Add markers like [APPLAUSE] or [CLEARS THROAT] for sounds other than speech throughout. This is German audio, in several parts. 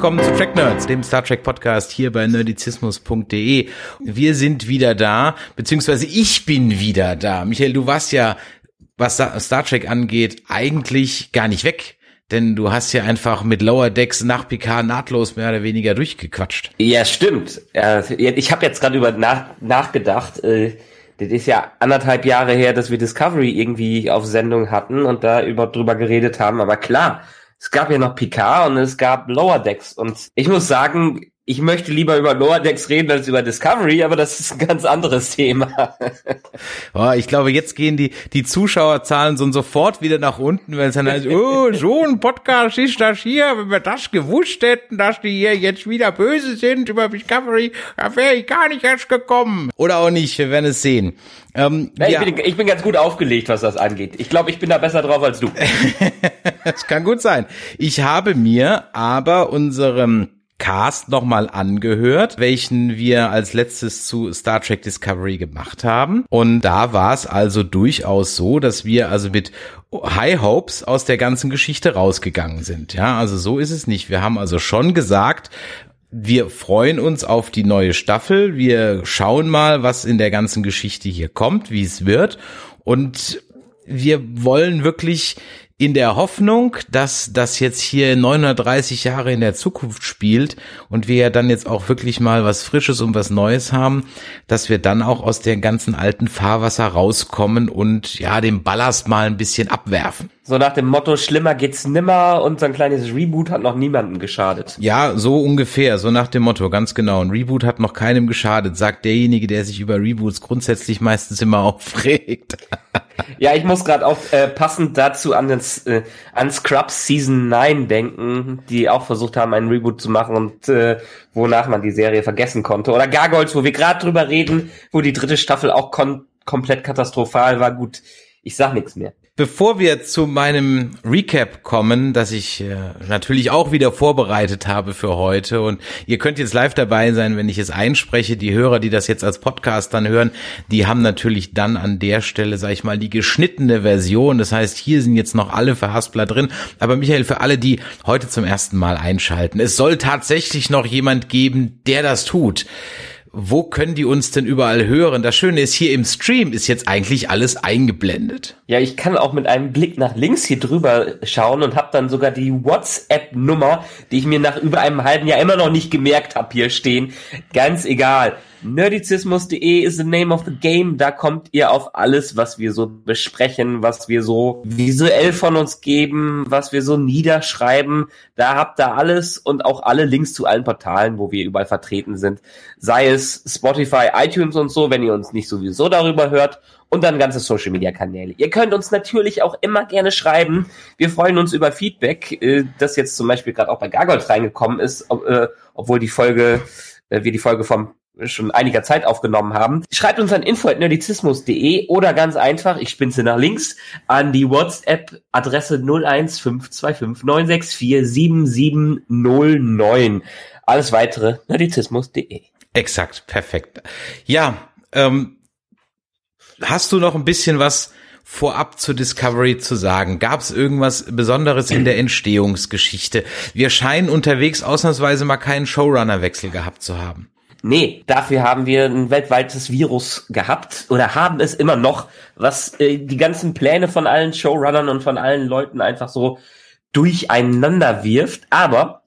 Willkommen zu Track Nerds, dem Star Trek Podcast hier bei nerdizismus.de. Wir sind wieder da, beziehungsweise ich bin wieder da. Michael, du warst ja, was Star Trek angeht, eigentlich gar nicht weg. Denn du hast ja einfach mit Lower Decks nach PK nahtlos mehr oder weniger durchgequatscht. Ja, stimmt. Ich habe jetzt gerade über nach, nachgedacht. Äh, das ist ja anderthalb Jahre her, dass wir Discovery irgendwie auf Sendung hatten und da über drüber geredet haben. Aber klar, es gab ja noch Picard und es gab Lower Decks. Und ich muss sagen, ich möchte lieber über Decks reden als über Discovery, aber das ist ein ganz anderes Thema. [LAUGHS] oh, ich glaube, jetzt gehen die, die Zuschauerzahlen so sofort wieder nach unten, wenn es dann heißt, oh, [LAUGHS] so ein Podcast ist das hier, wenn wir das gewusst hätten, dass die hier jetzt wieder böse sind über Discovery, da wäre ich gar nicht erst gekommen. Oder auch nicht, wir werden es sehen. Ähm, ja, ja. Ich, bin, ich bin ganz gut aufgelegt, was das angeht. Ich glaube, ich bin da besser drauf als du. [LAUGHS] das kann gut sein. Ich habe mir aber unserem Cast nochmal angehört, welchen wir als letztes zu Star Trek Discovery gemacht haben. Und da war es also durchaus so, dass wir also mit High Hopes aus der ganzen Geschichte rausgegangen sind. Ja, also so ist es nicht. Wir haben also schon gesagt, wir freuen uns auf die neue Staffel. Wir schauen mal, was in der ganzen Geschichte hier kommt, wie es wird. Und wir wollen wirklich in der Hoffnung, dass das jetzt hier 930 Jahre in der Zukunft spielt und wir ja dann jetzt auch wirklich mal was Frisches und was Neues haben, dass wir dann auch aus der ganzen alten Fahrwasser rauskommen und ja, den Ballast mal ein bisschen abwerfen. So nach dem Motto, schlimmer geht's nimmer und so ein kleines Reboot hat noch niemandem geschadet. Ja, so ungefähr, so nach dem Motto, ganz genau. Ein Reboot hat noch keinem geschadet, sagt derjenige, der sich über Reboots grundsätzlich meistens immer [LAUGHS] aufregt. ja, ich muss gerade auch äh, passend dazu an, den, äh, an Scrubs Season 9 denken, die auch versucht haben, einen Reboot zu machen und äh, wonach man die Serie vergessen konnte. Oder Gargoyles, wo wir gerade drüber reden, wo die dritte Staffel auch komplett katastrophal war. Gut, ich sag nichts mehr. Bevor wir zu meinem Recap kommen, das ich äh, natürlich auch wieder vorbereitet habe für heute und ihr könnt jetzt live dabei sein, wenn ich es einspreche. Die Hörer, die das jetzt als Podcast dann hören, die haben natürlich dann an der Stelle, sag ich mal, die geschnittene Version. Das heißt, hier sind jetzt noch alle Verhaspler drin. Aber Michael, für alle, die heute zum ersten Mal einschalten, es soll tatsächlich noch jemand geben, der das tut wo können die uns denn überall hören? Das Schöne ist, hier im Stream ist jetzt eigentlich alles eingeblendet. Ja, ich kann auch mit einem Blick nach links hier drüber schauen und habe dann sogar die WhatsApp-Nummer, die ich mir nach über einem halben Jahr immer noch nicht gemerkt habe, hier stehen. Ganz egal. Nerdizismus.de is the name of the game. Da kommt ihr auf alles, was wir so besprechen, was wir so visuell von uns geben, was wir so niederschreiben. Da habt ihr alles und auch alle Links zu allen Portalen, wo wir überall vertreten sind. Sei es Spotify, iTunes und so, wenn ihr uns nicht sowieso darüber hört. Und dann ganze Social Media Kanäle. Ihr könnt uns natürlich auch immer gerne schreiben. Wir freuen uns über Feedback, äh, das jetzt zum Beispiel gerade auch bei Gargold reingekommen ist, äh, obwohl die Folge, äh, wir die Folge vom schon einiger Zeit aufgenommen haben. Schreibt uns an info.nerdizismus.de oder ganz einfach, ich spinze nach links, an die WhatsApp-Adresse 01525947709. Alles weitere nerdizismus.de. Exakt, perfekt. Ja, ähm, hast du noch ein bisschen was vorab zu Discovery zu sagen? Gab es irgendwas Besonderes in der Entstehungsgeschichte? Wir scheinen unterwegs ausnahmsweise mal keinen Showrunner-Wechsel gehabt zu haben. Nee, dafür haben wir ein weltweites Virus gehabt oder haben es immer noch, was äh, die ganzen Pläne von allen Showrunnern und von allen Leuten einfach so durcheinander wirft. Aber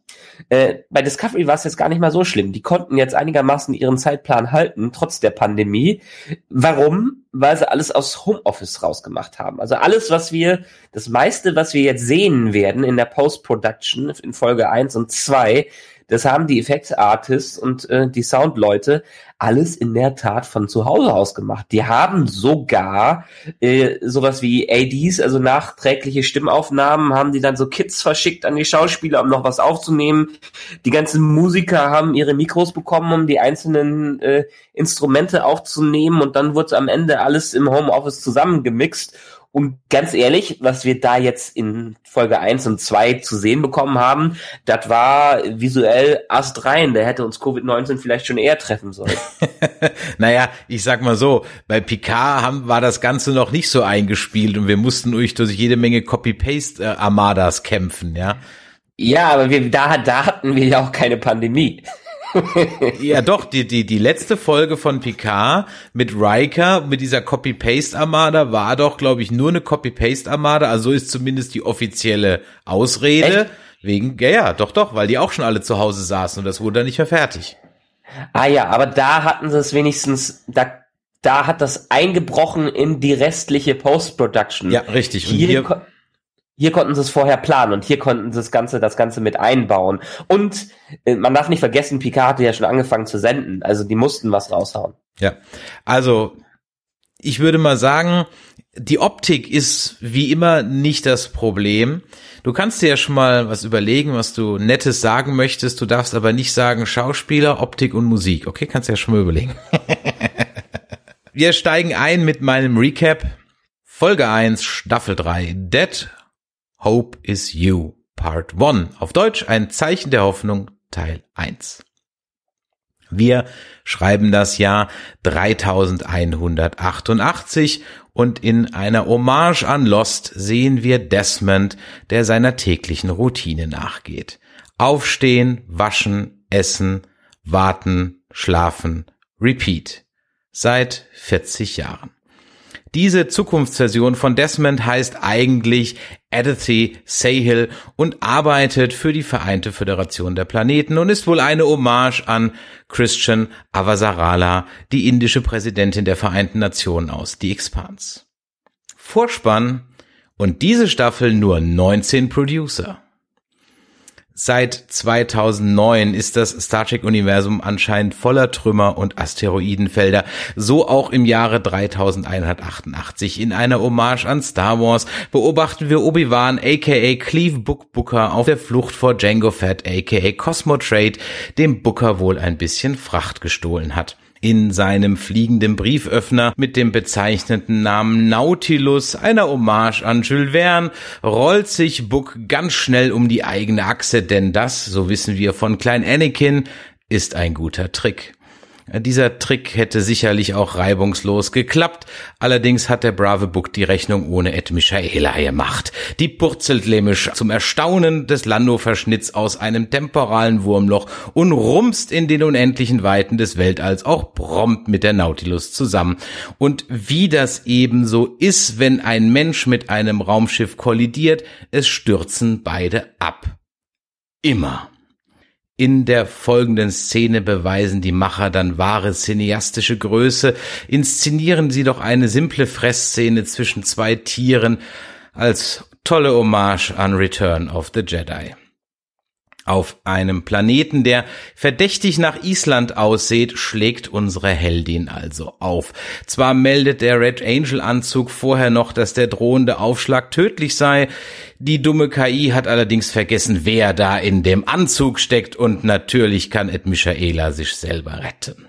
äh, bei Discovery war es jetzt gar nicht mal so schlimm. Die konnten jetzt einigermaßen ihren Zeitplan halten, trotz der Pandemie. Warum? Weil sie alles aus Homeoffice rausgemacht haben. Also alles, was wir, das meiste, was wir jetzt sehen werden in der Post-Production in Folge 1 und 2, das haben die Effektartists und äh, die Soundleute alles in der Tat von zu Hause aus gemacht. Die haben sogar äh, sowas wie ADs, also nachträgliche Stimmaufnahmen, haben die dann so Kits verschickt an die Schauspieler, um noch was aufzunehmen. Die ganzen Musiker haben ihre Mikros bekommen, um die einzelnen äh, Instrumente aufzunehmen und dann wurde am Ende alles im Homeoffice zusammengemixt und ganz ehrlich, was wir da jetzt in Folge 1 und 2 zu sehen bekommen haben, das war visuell astrein. Der hätte uns Covid-19 vielleicht schon eher treffen sollen. [LAUGHS] naja, ich sag mal so, bei Picard haben, war das Ganze noch nicht so eingespielt und wir mussten durch, durch jede Menge Copy-Paste-Armadas kämpfen, ja. Ja, aber wir, da, da hatten wir ja auch keine Pandemie [LAUGHS] ja, doch, die, die, die letzte Folge von Picard mit Riker, mit dieser Copy-Paste-Armada, war doch, glaube ich, nur eine Copy-Paste-Armada. Also ist zumindest die offizielle Ausrede. Echt? Wegen, ja, ja, doch, doch, weil die auch schon alle zu Hause saßen und das wurde dann nicht mehr fertig. Ah ja, aber da hatten sie es wenigstens, da, da hat das eingebrochen in die restliche Post-Production. Ja, richtig. Und hier, hier hier konnten sie es vorher planen und hier konnten sie das Ganze, das Ganze mit einbauen. Und äh, man darf nicht vergessen, Picard hatte ja schon angefangen zu senden. Also die mussten was raushauen. Ja, also ich würde mal sagen, die Optik ist wie immer nicht das Problem. Du kannst dir ja schon mal was überlegen, was du Nettes sagen möchtest. Du darfst aber nicht sagen Schauspieler, Optik und Musik. Okay, kannst du ja schon mal überlegen. [LAUGHS] Wir steigen ein mit meinem Recap. Folge 1, Staffel 3, Dead Hope is You, Part 1. Auf Deutsch ein Zeichen der Hoffnung, Teil 1. Wir schreiben das Jahr 3188 und in einer Hommage an Lost sehen wir Desmond, der seiner täglichen Routine nachgeht. Aufstehen, waschen, essen, warten, schlafen, repeat. Seit 40 Jahren. Diese Zukunftsversion von Desmond heißt eigentlich Edithy Sahil und arbeitet für die Vereinte Föderation der Planeten und ist wohl eine Hommage an Christian Avasarala, die indische Präsidentin der Vereinten Nationen aus The Expanse. Vorspann und diese Staffel nur 19 Producer. Seit 2009 ist das Star Trek-Universum anscheinend voller Trümmer und Asteroidenfelder, so auch im Jahre 3188. In einer Hommage an Star Wars beobachten wir Obi-Wan aka Cleve Book Booker auf der Flucht vor Django Fett aka Cosmo Trade, dem Booker wohl ein bisschen Fracht gestohlen hat in seinem fliegenden Brieföffner mit dem bezeichneten Namen Nautilus, einer Hommage an Jules Verne, rollt sich Book ganz schnell um die eigene Achse, denn das, so wissen wir von Klein Anakin, ist ein guter Trick. Dieser Trick hätte sicherlich auch reibungslos geklappt, allerdings hat der brave Book die Rechnung ohne Ed Michaela gemacht. Die purzelt lämisch zum Erstaunen des Lando-Verschnitts aus einem temporalen Wurmloch und rumst in den unendlichen Weiten des Weltalls auch prompt mit der Nautilus zusammen. Und wie das ebenso ist, wenn ein Mensch mit einem Raumschiff kollidiert, es stürzen beide ab. Immer. In der folgenden Szene beweisen die Macher dann wahre cineastische Größe, inszenieren sie doch eine simple Fressszene zwischen zwei Tieren als tolle Hommage an Return of the Jedi. Auf einem Planeten, der verdächtig nach Island aussieht, schlägt unsere Heldin also auf. Zwar meldet der Red Angel Anzug vorher noch, dass der drohende Aufschlag tödlich sei, die dumme KI hat allerdings vergessen, wer da in dem Anzug steckt und natürlich kann Ed Michaela sich selber retten.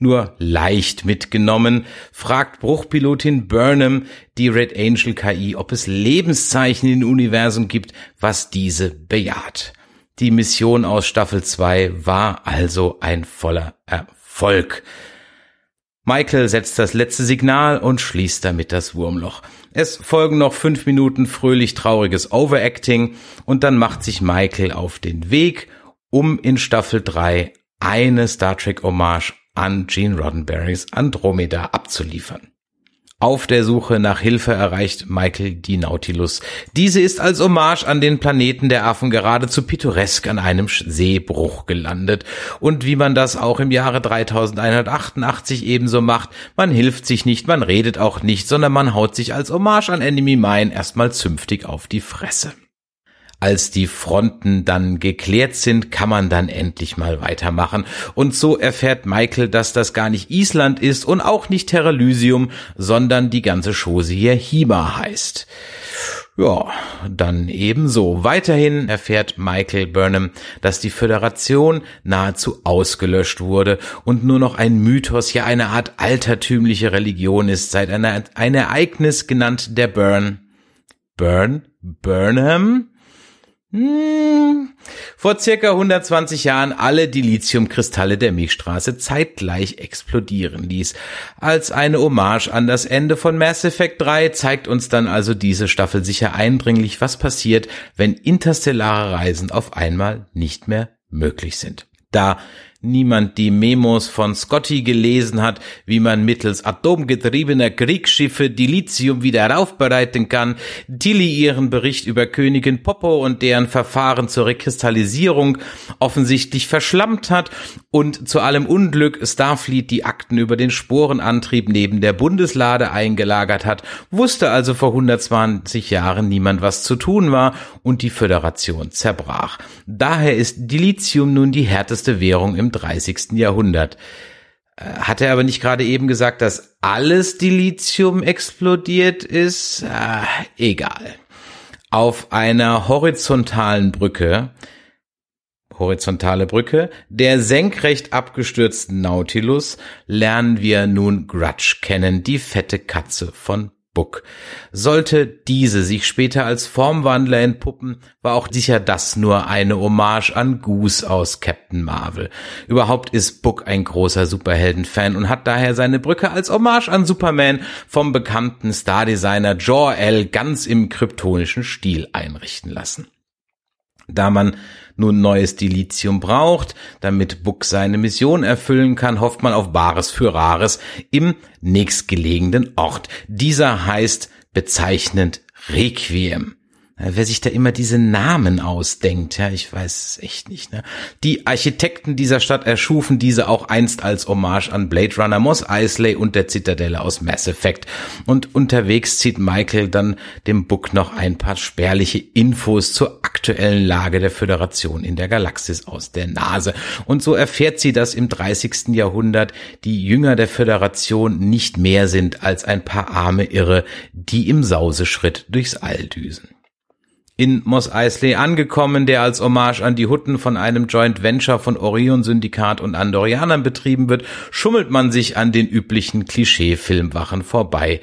Nur leicht mitgenommen, fragt Bruchpilotin Burnham die Red Angel KI, ob es Lebenszeichen im Universum gibt, was diese bejaht. Die Mission aus Staffel 2 war also ein voller Erfolg. Michael setzt das letzte Signal und schließt damit das Wurmloch. Es folgen noch fünf Minuten fröhlich trauriges Overacting und dann macht sich Michael auf den Weg, um in Staffel 3 eine Star Trek Hommage an Gene Roddenberrys Andromeda abzuliefern. Auf der Suche nach Hilfe erreicht Michael die Nautilus. Diese ist als Hommage an den Planeten der Affen geradezu pittoresk an einem Seebruch gelandet. Und wie man das auch im Jahre 3188 ebenso macht, man hilft sich nicht, man redet auch nicht, sondern man haut sich als Hommage an Enemy Mine erstmal zünftig auf die Fresse. Als die Fronten dann geklärt sind, kann man dann endlich mal weitermachen. Und so erfährt Michael, dass das gar nicht Island ist und auch nicht Terralysium, sondern die ganze Chose hier Hima heißt. Ja, dann ebenso. Weiterhin erfährt Michael Burnham, dass die Föderation nahezu ausgelöscht wurde und nur noch ein Mythos, ja eine Art altertümliche Religion ist, seit einer, ein Ereignis genannt der Burn. Burn? Burnham? Hm, vor circa 120 Jahren alle Dilithiumkristalle der Milchstraße zeitgleich explodieren ließ. Als eine Hommage an das Ende von Mass Effect 3 zeigt uns dann also diese Staffel sicher eindringlich, was passiert, wenn interstellare Reisen auf einmal nicht mehr möglich sind. Da niemand die Memos von Scotty gelesen hat, wie man mittels atomgetriebener Kriegsschiffe Dilithium wieder aufbereiten kann, Tilly ihren Bericht über Königin Popo und deren Verfahren zur Rekristallisierung offensichtlich verschlammt hat und zu allem Unglück Starfleet die Akten über den Sporenantrieb neben der Bundeslade eingelagert hat, wusste also vor 120 Jahren niemand, was zu tun war und die Föderation zerbrach. Daher ist Dilithium nun die härteste Währung im 30. Jahrhundert. Äh, hat er aber nicht gerade eben gesagt, dass alles Dilithium explodiert ist? Äh, egal. Auf einer horizontalen Brücke, horizontale Brücke, der senkrecht abgestürzten Nautilus, lernen wir nun Grudge kennen, die fette Katze von Book. Sollte diese sich später als Formwandler entpuppen, war auch sicher das nur eine Hommage an Goose aus Captain Marvel. Überhaupt ist Book ein großer Superhelden-Fan und hat daher seine Brücke als Hommage an Superman vom bekannten Stardesigner Jor-El ganz im kryptonischen Stil einrichten lassen. Da man nun neues Dilithium braucht, damit Buck seine Mission erfüllen kann, hofft man auf Bares für Rares im nächstgelegenen Ort. Dieser heißt bezeichnend Requiem. Wer sich da immer diese Namen ausdenkt, ja, ich weiß es echt nicht. Ne? Die Architekten dieser Stadt erschufen diese auch einst als Hommage an Blade Runner, Moss Eisley und der Zitadelle aus Mass Effect. Und unterwegs zieht Michael dann dem Book noch ein paar spärliche Infos zur aktuellen Lage der Föderation in der Galaxis aus der Nase. Und so erfährt sie, dass im 30. Jahrhundert die Jünger der Föderation nicht mehr sind als ein paar arme Irre, die im Sauseschritt durchs All düsen in Moss Eisley angekommen, der als Hommage an die Hutten von einem Joint Venture von Orion Syndikat und Andorianern betrieben wird, schummelt man sich an den üblichen Klischee-Filmwachen vorbei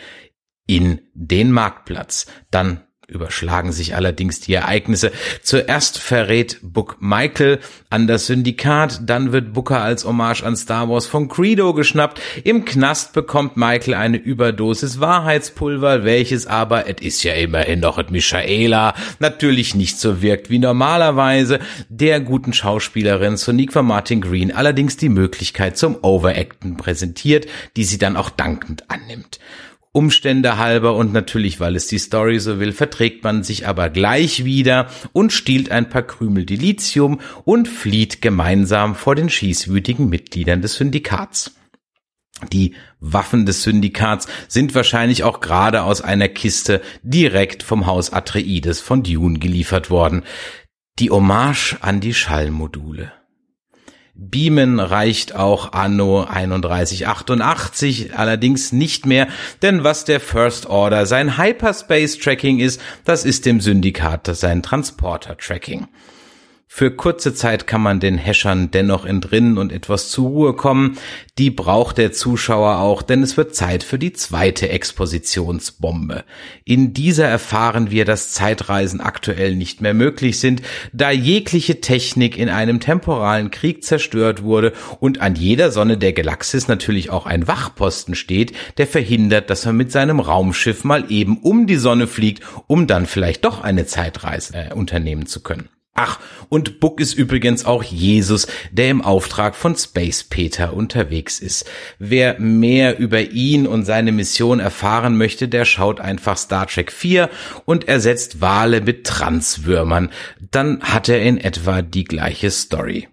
in den Marktplatz. Dann überschlagen sich allerdings die Ereignisse. Zuerst verrät Book Michael an das Syndikat, dann wird Booker als Hommage an Star Wars von Credo geschnappt. Im Knast bekommt Michael eine Überdosis Wahrheitspulver, welches aber, es ist ja immerhin noch et Michaela, natürlich nicht so wirkt wie normalerweise. Der guten Schauspielerin Soniqua Martin Green allerdings die Möglichkeit zum Overacten präsentiert, die sie dann auch dankend annimmt. Umstände halber und natürlich, weil es die Story so will, verträgt man sich aber gleich wieder und stiehlt ein paar Krümel Dilithium und flieht gemeinsam vor den schießwütigen Mitgliedern des Syndikats. Die Waffen des Syndikats sind wahrscheinlich auch gerade aus einer Kiste direkt vom Haus Atreides von Dune geliefert worden. Die Hommage an die Schallmodule. Beamen reicht auch anno 3188 allerdings nicht mehr, denn was der First Order sein Hyperspace Tracking ist, das ist dem Syndikat sein Transporter Tracking. Für kurze Zeit kann man den Häschern dennoch entrinnen und etwas zur Ruhe kommen. Die braucht der Zuschauer auch, denn es wird Zeit für die zweite Expositionsbombe. In dieser erfahren wir, dass Zeitreisen aktuell nicht mehr möglich sind, da jegliche Technik in einem temporalen Krieg zerstört wurde und an jeder Sonne der Galaxis natürlich auch ein Wachposten steht, der verhindert, dass man mit seinem Raumschiff mal eben um die Sonne fliegt, um dann vielleicht doch eine Zeitreise äh, unternehmen zu können. Ach, und Book ist übrigens auch Jesus, der im Auftrag von Space Peter unterwegs ist. Wer mehr über ihn und seine Mission erfahren möchte, der schaut einfach Star Trek 4 und ersetzt Wale mit Transwürmern. Dann hat er in etwa die gleiche Story.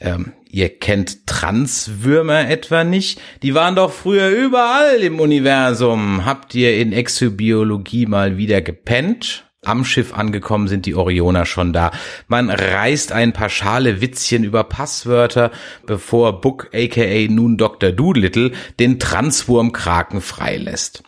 Ähm, ihr kennt Transwürmer etwa nicht? Die waren doch früher überall im Universum. Habt ihr in Exobiologie mal wieder gepennt? Am Schiff angekommen sind die Orioner schon da. Man reißt ein paar schale Witzchen über Passwörter, bevor Book aka nun Dr. Doolittle den Transwurm-Kraken freilässt.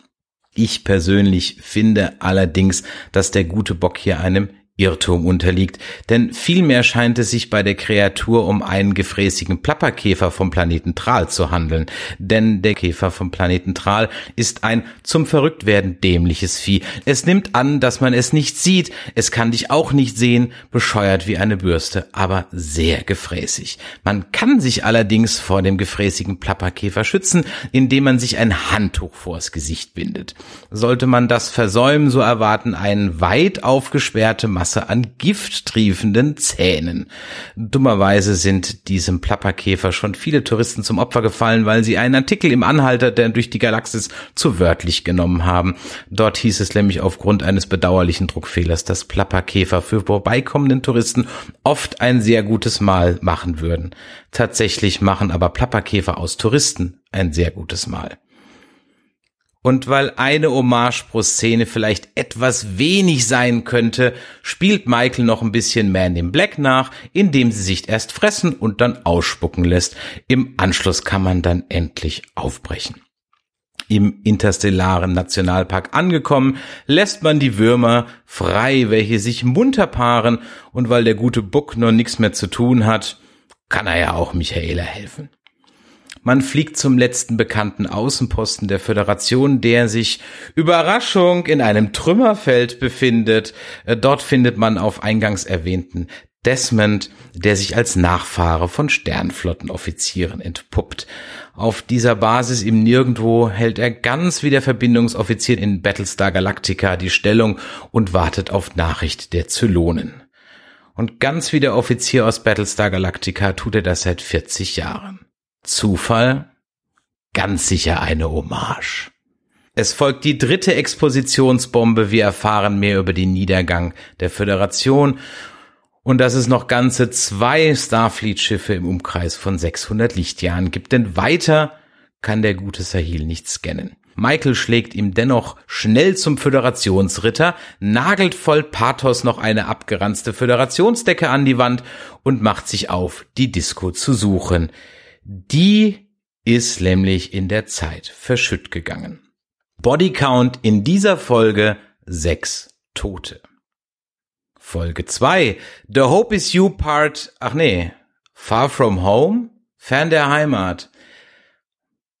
Ich persönlich finde allerdings, dass der gute Bock hier einem Irrtum unterliegt, denn vielmehr scheint es sich bei der Kreatur um einen gefräßigen Plapperkäfer vom Planeten Tral zu handeln, denn der Käfer vom Planeten Tral ist ein zum Verrücktwerden dämliches Vieh. Es nimmt an, dass man es nicht sieht, es kann dich auch nicht sehen, bescheuert wie eine Bürste, aber sehr gefräßig. Man kann sich allerdings vor dem gefräßigen Plapperkäfer schützen, indem man sich ein Handtuch vors Gesicht bindet. Sollte man das versäumen, so erwarten einen weit aufgesperrte Masse an gifttriefenden Zähnen. Dummerweise sind diesem Plapperkäfer schon viele Touristen zum Opfer gefallen, weil sie einen Artikel im Anhalter, der durch die Galaxis zu wörtlich genommen haben. Dort hieß es nämlich aufgrund eines bedauerlichen Druckfehlers, dass Plapperkäfer für vorbeikommenden Touristen oft ein sehr gutes Mahl machen würden. Tatsächlich machen aber Plapperkäfer aus Touristen ein sehr gutes Mahl. Und weil eine Hommage pro Szene vielleicht etwas wenig sein könnte, spielt Michael noch ein bisschen Man in Black nach, indem sie sich erst fressen und dann ausspucken lässt. Im Anschluss kann man dann endlich aufbrechen. Im interstellaren Nationalpark angekommen, lässt man die Würmer frei, welche sich munter paaren, und weil der gute Buck noch nichts mehr zu tun hat, kann er ja auch Michaela helfen. Man fliegt zum letzten bekannten Außenposten der Föderation, der sich Überraschung in einem Trümmerfeld befindet. Äh, dort findet man auf eingangs erwähnten Desmond, der sich als Nachfahre von Sternflottenoffizieren entpuppt. Auf dieser Basis im Nirgendwo hält er ganz wie der Verbindungsoffizier in Battlestar Galactica die Stellung und wartet auf Nachricht der Zylonen. Und ganz wie der Offizier aus Battlestar Galactica tut er das seit 40 Jahren. Zufall? Ganz sicher eine Hommage. Es folgt die dritte Expositionsbombe. Wir erfahren mehr über den Niedergang der Föderation und dass es noch ganze zwei Starfleet-Schiffe im Umkreis von 600 Lichtjahren gibt. Denn weiter kann der gute Sahil nicht scannen. Michael schlägt ihm dennoch schnell zum Föderationsritter, nagelt voll Pathos noch eine abgeranzte Föderationsdecke an die Wand und macht sich auf, die Disco zu suchen. Die ist nämlich in der Zeit verschütt gegangen. Bodycount in dieser Folge sechs Tote. Folge zwei The Hope is You Part, ach nee, Far From Home, Fern der Heimat.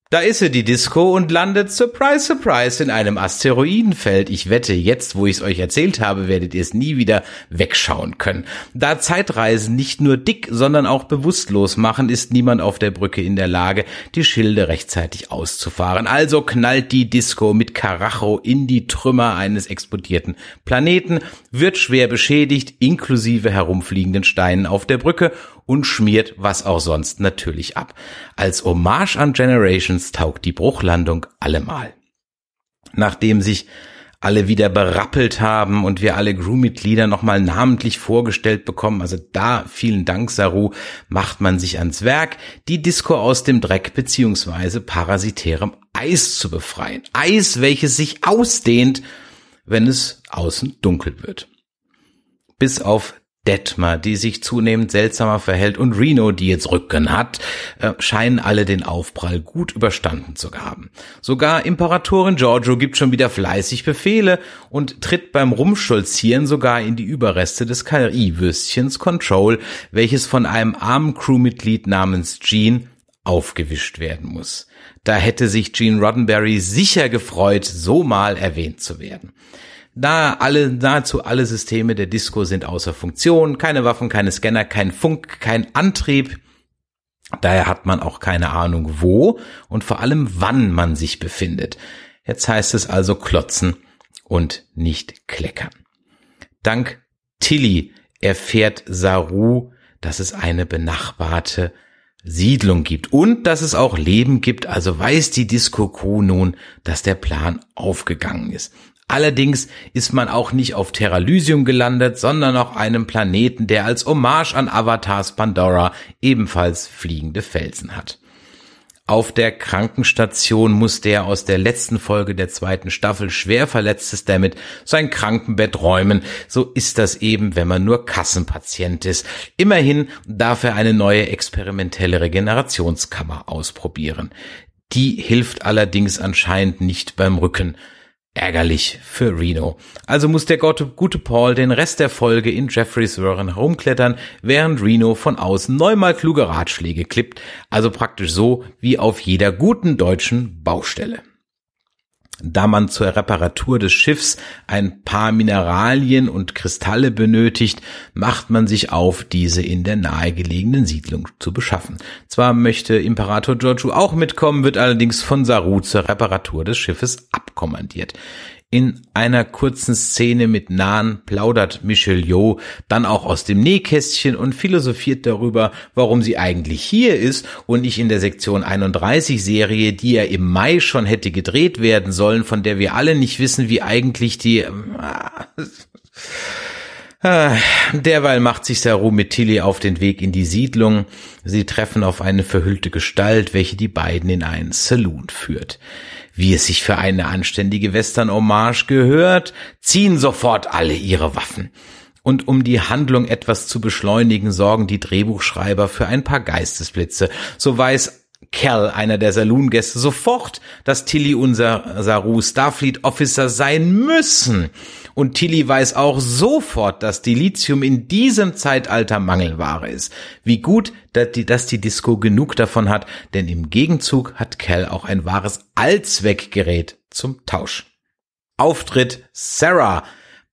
Da ist sie, die Disco, und landet, surprise, surprise, in einem Asteroidenfeld. Ich wette, jetzt, wo ich es euch erzählt habe, werdet ihr es nie wieder wegschauen können. Da Zeitreisen nicht nur dick, sondern auch bewusstlos machen, ist niemand auf der Brücke in der Lage, die Schilde rechtzeitig auszufahren. Also knallt die Disco mit Karacho in die Trümmer eines explodierten Planeten, wird schwer beschädigt, inklusive herumfliegenden Steinen auf der Brücke und schmiert was auch sonst natürlich ab. Als Hommage an Generations taugt die Bruchlandung allemal. Nachdem sich alle wieder berappelt haben und wir alle Crewmitglieder nochmal namentlich vorgestellt bekommen. Also da, vielen Dank, Saru, macht man sich ans Werk, die Disco aus dem Dreck beziehungsweise parasitärem Eis zu befreien. Eis, welches sich ausdehnt, wenn es außen dunkel wird. Bis auf Detmar, die sich zunehmend seltsamer verhält, und Reno, die jetzt Rücken hat, äh, scheinen alle den Aufprall gut überstanden zu haben. Sogar Imperatorin Giorgio gibt schon wieder fleißig Befehle und tritt beim Rumstolzieren sogar in die Überreste des KI-Würstchens Control, welches von einem armen Crewmitglied namens Jean aufgewischt werden muss. Da hätte sich Gene Roddenberry sicher gefreut, so mal erwähnt zu werden. Da alle, nahezu alle Systeme der Disco sind außer Funktion, keine Waffen, keine Scanner, kein Funk, kein Antrieb. Daher hat man auch keine Ahnung, wo und vor allem wann man sich befindet. Jetzt heißt es also klotzen und nicht kleckern. Dank Tilly erfährt Saru, dass es eine benachbarte Siedlung gibt und dass es auch Leben gibt, also weiß die Disco Crew nun, dass der Plan aufgegangen ist. Allerdings ist man auch nicht auf Terralysium gelandet, sondern auf einem Planeten, der als Hommage an Avatars Pandora ebenfalls fliegende Felsen hat. Auf der Krankenstation muss der aus der letzten Folge der zweiten Staffel schwer verletzte Stammet sein Krankenbett räumen. So ist das eben, wenn man nur Kassenpatient ist. Immerhin darf er eine neue experimentelle Regenerationskammer ausprobieren. Die hilft allerdings anscheinend nicht beim Rücken. Ärgerlich für Reno. Also muss der gute Paul den Rest der Folge in Jeffreys Röhren herumklettern, während Reno von außen neunmal kluge Ratschläge klippt, also praktisch so wie auf jeder guten deutschen Baustelle. Da man zur Reparatur des Schiffs ein paar Mineralien und Kristalle benötigt, macht man sich auf, diese in der nahegelegenen Siedlung zu beschaffen. Zwar möchte Imperator Giorgio auch mitkommen, wird allerdings von Saru zur Reparatur des Schiffes abkommandiert. In einer kurzen Szene mit Nahen plaudert Michelle dann auch aus dem Nähkästchen und philosophiert darüber, warum sie eigentlich hier ist und nicht in der Sektion 31 Serie, die ja im Mai schon hätte gedreht werden sollen, von der wir alle nicht wissen, wie eigentlich die... Äh, derweil macht sich Saru mit Tilly auf den Weg in die Siedlung. Sie treffen auf eine verhüllte Gestalt, welche die beiden in einen Saloon führt wie es sich für eine anständige Western-Hommage gehört, ziehen sofort alle ihre Waffen. Und um die Handlung etwas zu beschleunigen, sorgen die Drehbuchschreiber für ein paar Geistesblitze. So weiß Cal, einer der Saloon-Gäste, sofort, dass Tilly unser Saru Starfleet Officer sein müssen. Und Tilly weiß auch sofort, dass Dilithium in diesem Zeitalter Mangelware ist. Wie gut, dass die, dass die Disco genug davon hat, denn im Gegenzug hat Cal auch ein wahres Allzweckgerät zum Tausch. Auftritt Sarah,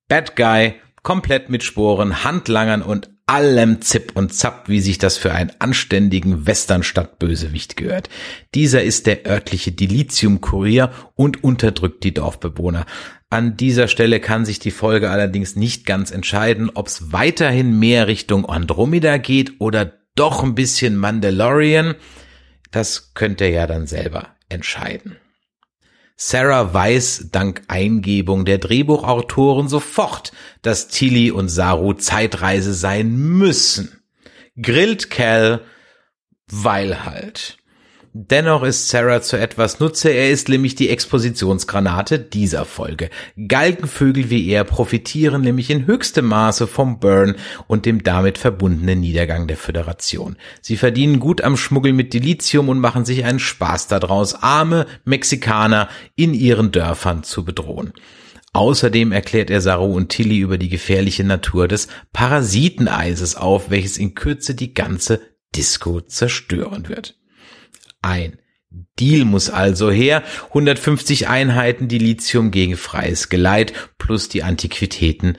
Bad Guy, komplett mit Sporen, Handlangern und allem Zip und Zap, wie sich das für einen anständigen Westernstadtbösewicht gehört. Dieser ist der örtliche Dilithium-Kurier und unterdrückt die Dorfbewohner. An dieser Stelle kann sich die Folge allerdings nicht ganz entscheiden, ob es weiterhin mehr Richtung Andromeda geht oder doch ein bisschen Mandalorian. Das könnt ihr ja dann selber entscheiden. Sarah weiß dank Eingebung der Drehbuchautoren sofort, dass Tilly und Saru Zeitreise sein müssen. Grillt Cal, weil halt. Dennoch ist Sarah zu etwas Nutze, er ist nämlich die Expositionsgranate dieser Folge. Galgenvögel wie er profitieren nämlich in höchstem Maße vom Burn und dem damit verbundenen Niedergang der Föderation. Sie verdienen gut am Schmuggel mit Dilithium und machen sich einen Spaß daraus, arme Mexikaner in ihren Dörfern zu bedrohen. Außerdem erklärt er Saru und Tilly über die gefährliche Natur des Parasiteneises auf, welches in Kürze die ganze Disco zerstören wird ein. Deal muss also her. 150 Einheiten Dilithium gegen freies Geleit plus die Antiquitäten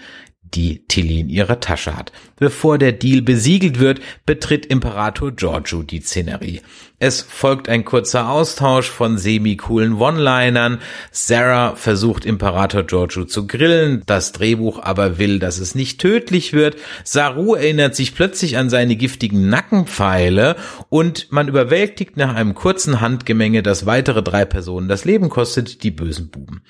die Tilly in ihrer Tasche hat. Bevor der Deal besiegelt wird, betritt Imperator Giorgio die Szenerie. Es folgt ein kurzer Austausch von semi-coolen One-Linern. Sarah versucht Imperator Giorgio zu grillen, das Drehbuch aber will, dass es nicht tödlich wird. Saru erinnert sich plötzlich an seine giftigen Nackenpfeile und man überwältigt nach einem kurzen Handgemenge, das weitere drei Personen das Leben kostet, die bösen Buben.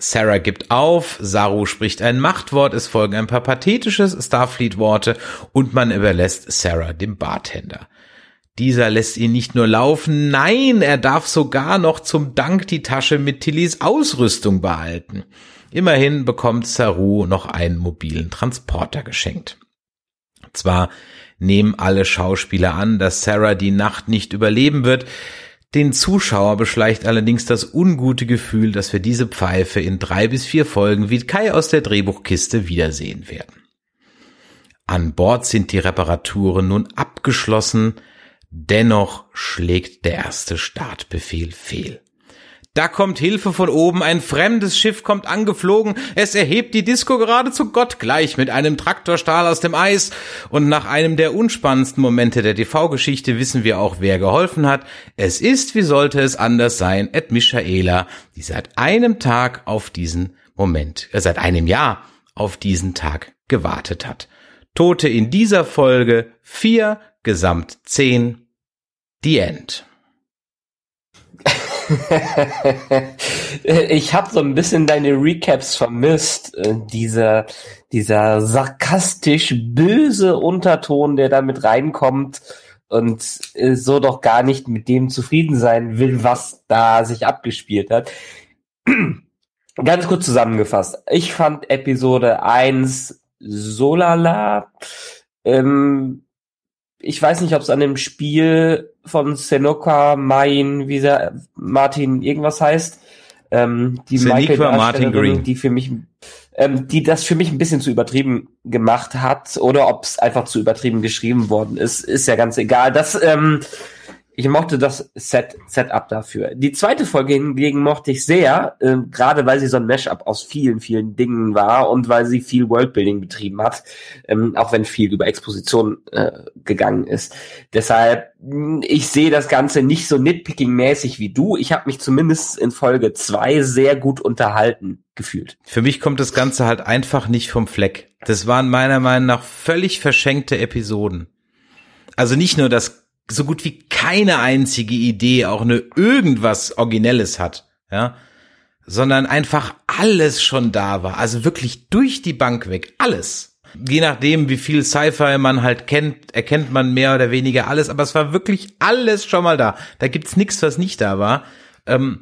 Sarah gibt auf, Saru spricht ein Machtwort, es folgen ein paar pathetische Starfleet-Worte und man überlässt Sarah dem Bartender. Dieser lässt ihn nicht nur laufen, nein, er darf sogar noch zum Dank die Tasche mit Tillys Ausrüstung behalten. Immerhin bekommt Saru noch einen mobilen Transporter geschenkt. Zwar nehmen alle Schauspieler an, dass Sarah die Nacht nicht überleben wird, den Zuschauer beschleicht allerdings das ungute Gefühl, dass wir diese Pfeife in drei bis vier Folgen wie Kai aus der Drehbuchkiste wiedersehen werden. An Bord sind die Reparaturen nun abgeschlossen, dennoch schlägt der erste Startbefehl fehl. Da kommt Hilfe von oben, ein fremdes Schiff kommt angeflogen, es erhebt die Disco geradezu gottgleich mit einem Traktorstahl aus dem Eis und nach einem der unspannendsten Momente der TV-Geschichte wissen wir auch, wer geholfen hat. Es ist, wie sollte es anders sein, Ed Michaela, die seit einem Tag auf diesen Moment, äh, seit einem Jahr auf diesen Tag gewartet hat. Tote in dieser Folge vier, gesamt zehn. The End. [LAUGHS] ich habe so ein bisschen deine Recaps vermisst. Äh, dieser, dieser sarkastisch böse Unterton, der da mit reinkommt. und äh, so doch gar nicht mit dem zufrieden sein will, was da sich abgespielt hat. [CLEARS THROAT] Ganz kurz zusammengefasst. Ich fand Episode 1 so lala. Ähm, ich weiß nicht, ob es an dem Spiel von Senoka Main, wie der Martin irgendwas heißt, ähm, die Michael Martin Green. die für mich, ähm, die das für mich ein bisschen zu übertrieben gemacht hat oder ob es einfach zu übertrieben geschrieben worden ist, ist ja ganz egal. Das ähm, ich mochte das Set, Setup dafür. Die zweite Folge hingegen mochte ich sehr, äh, gerade weil sie so ein Mashup aus vielen, vielen Dingen war und weil sie viel Worldbuilding betrieben hat, ähm, auch wenn viel über Exposition äh, gegangen ist. Deshalb, ich sehe das Ganze nicht so nitpicking-mäßig wie du. Ich habe mich zumindest in Folge zwei sehr gut unterhalten gefühlt. Für mich kommt das Ganze halt einfach nicht vom Fleck. Das waren meiner Meinung nach völlig verschenkte Episoden. Also nicht nur das so gut wie keine einzige Idee auch eine irgendwas Originelles hat, ja, sondern einfach alles schon da war, also wirklich durch die Bank weg, alles. Je nachdem, wie viel Sci-Fi man halt kennt, erkennt man mehr oder weniger alles, aber es war wirklich alles schon mal da. Da gibt's nichts, was nicht da war. Ähm,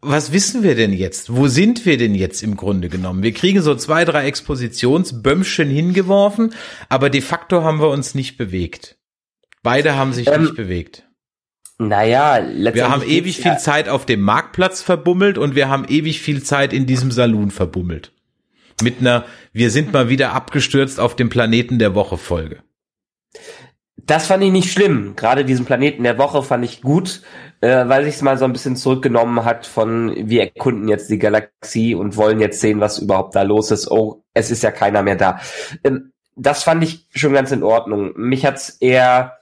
was wissen wir denn jetzt? Wo sind wir denn jetzt im Grunde genommen? Wir kriegen so zwei, drei Expositionsbömmchen hingeworfen, aber de facto haben wir uns nicht bewegt. Beide haben sich ähm, nicht bewegt. Naja, letztendlich. Wir haben ewig viel Zeit auf dem Marktplatz verbummelt und wir haben ewig viel Zeit in diesem Saloon verbummelt. Mit einer, wir sind mal wieder abgestürzt auf dem Planeten der Woche Folge. Das fand ich nicht schlimm. Gerade diesen Planeten der Woche fand ich gut, äh, weil sich es mal so ein bisschen zurückgenommen hat von, wir erkunden jetzt die Galaxie und wollen jetzt sehen, was überhaupt da los ist. Oh, es ist ja keiner mehr da. Ähm, das fand ich schon ganz in Ordnung. Mich hat's eher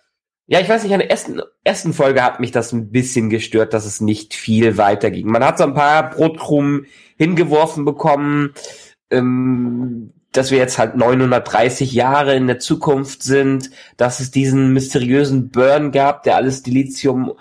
ja, ich weiß nicht, an der ersten, ersten Folge hat mich das ein bisschen gestört, dass es nicht viel weiter ging. Man hat so ein paar Brotkrumen hingeworfen bekommen, ähm, dass wir jetzt halt 930 Jahre in der Zukunft sind, dass es diesen mysteriösen Burn gab, der alles Dilithium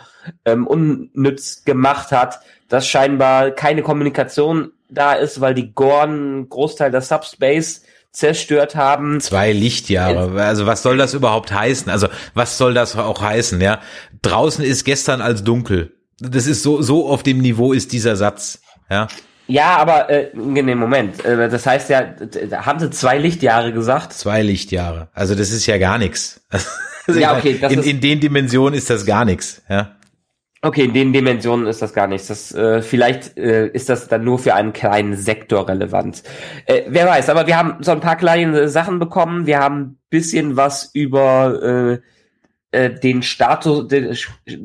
ähm, unnütz gemacht hat, dass scheinbar keine Kommunikation da ist, weil die Gorn Großteil der Subspace zerstört haben. Zwei Lichtjahre. Also was soll das überhaupt heißen? Also was soll das auch heißen? Ja, draußen ist gestern als dunkel. Das ist so so auf dem Niveau ist dieser Satz. Ja. Ja, aber äh, nee, Moment. Äh, das heißt ja, haben sie zwei Lichtjahre gesagt? Zwei Lichtjahre. Also das ist ja gar nichts. [LAUGHS] Also ja, okay. Das in, in den Dimensionen ist das gar nichts. Ja. Okay, in den Dimensionen ist das gar nichts. Das, äh, vielleicht äh, ist das dann nur für einen kleinen Sektor relevant. Äh, wer weiß, aber wir haben so ein paar kleine Sachen bekommen. Wir haben ein bisschen was über äh, äh, den Status, den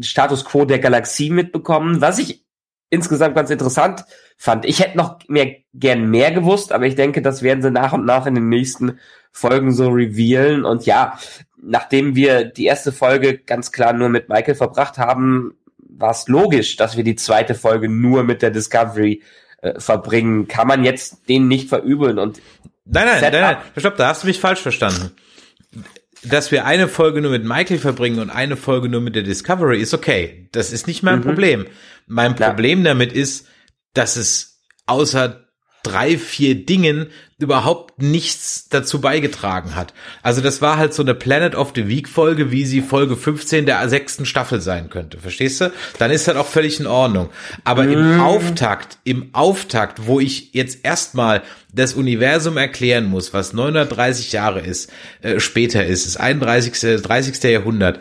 Status quo der Galaxie mitbekommen, was ich insgesamt ganz interessant fand. Ich hätte noch mehr gern mehr gewusst, aber ich denke, das werden sie nach und nach in den nächsten Folgen so revealen. Und ja, nachdem wir die erste Folge ganz klar nur mit Michael verbracht haben, war es logisch, dass wir die zweite Folge nur mit der Discovery äh, verbringen. Kann man jetzt den nicht verübeln und Nein, nein, nein, nein, stopp, da hast du mich falsch verstanden. Dass wir eine Folge nur mit Michael verbringen und eine Folge nur mit der Discovery ist okay. Das ist nicht mein mhm. Problem. Mein Problem ja. damit ist, dass es außer drei, vier Dingen überhaupt nichts dazu beigetragen hat. Also das war halt so eine Planet of the Week Folge, wie sie Folge 15 der sechsten Staffel sein könnte. Verstehst du? Dann ist das auch völlig in Ordnung. Aber mm. im Auftakt, im Auftakt, wo ich jetzt erstmal das Universum erklären muss, was 930 Jahre ist, äh, später ist, das 31. 30. Jahrhundert,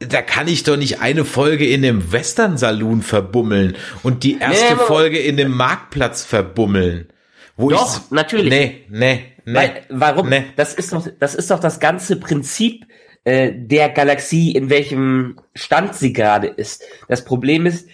da kann ich doch nicht eine Folge in dem Western Saloon verbummeln und die erste nee, Folge in dem Marktplatz verbummeln. Wo doch, ich, natürlich. Nee, nee, nee. Weil, warum? Nee. Das ist doch, das ist doch das ganze Prinzip äh, der Galaxie, in welchem Stand sie gerade ist. Das Problem ist,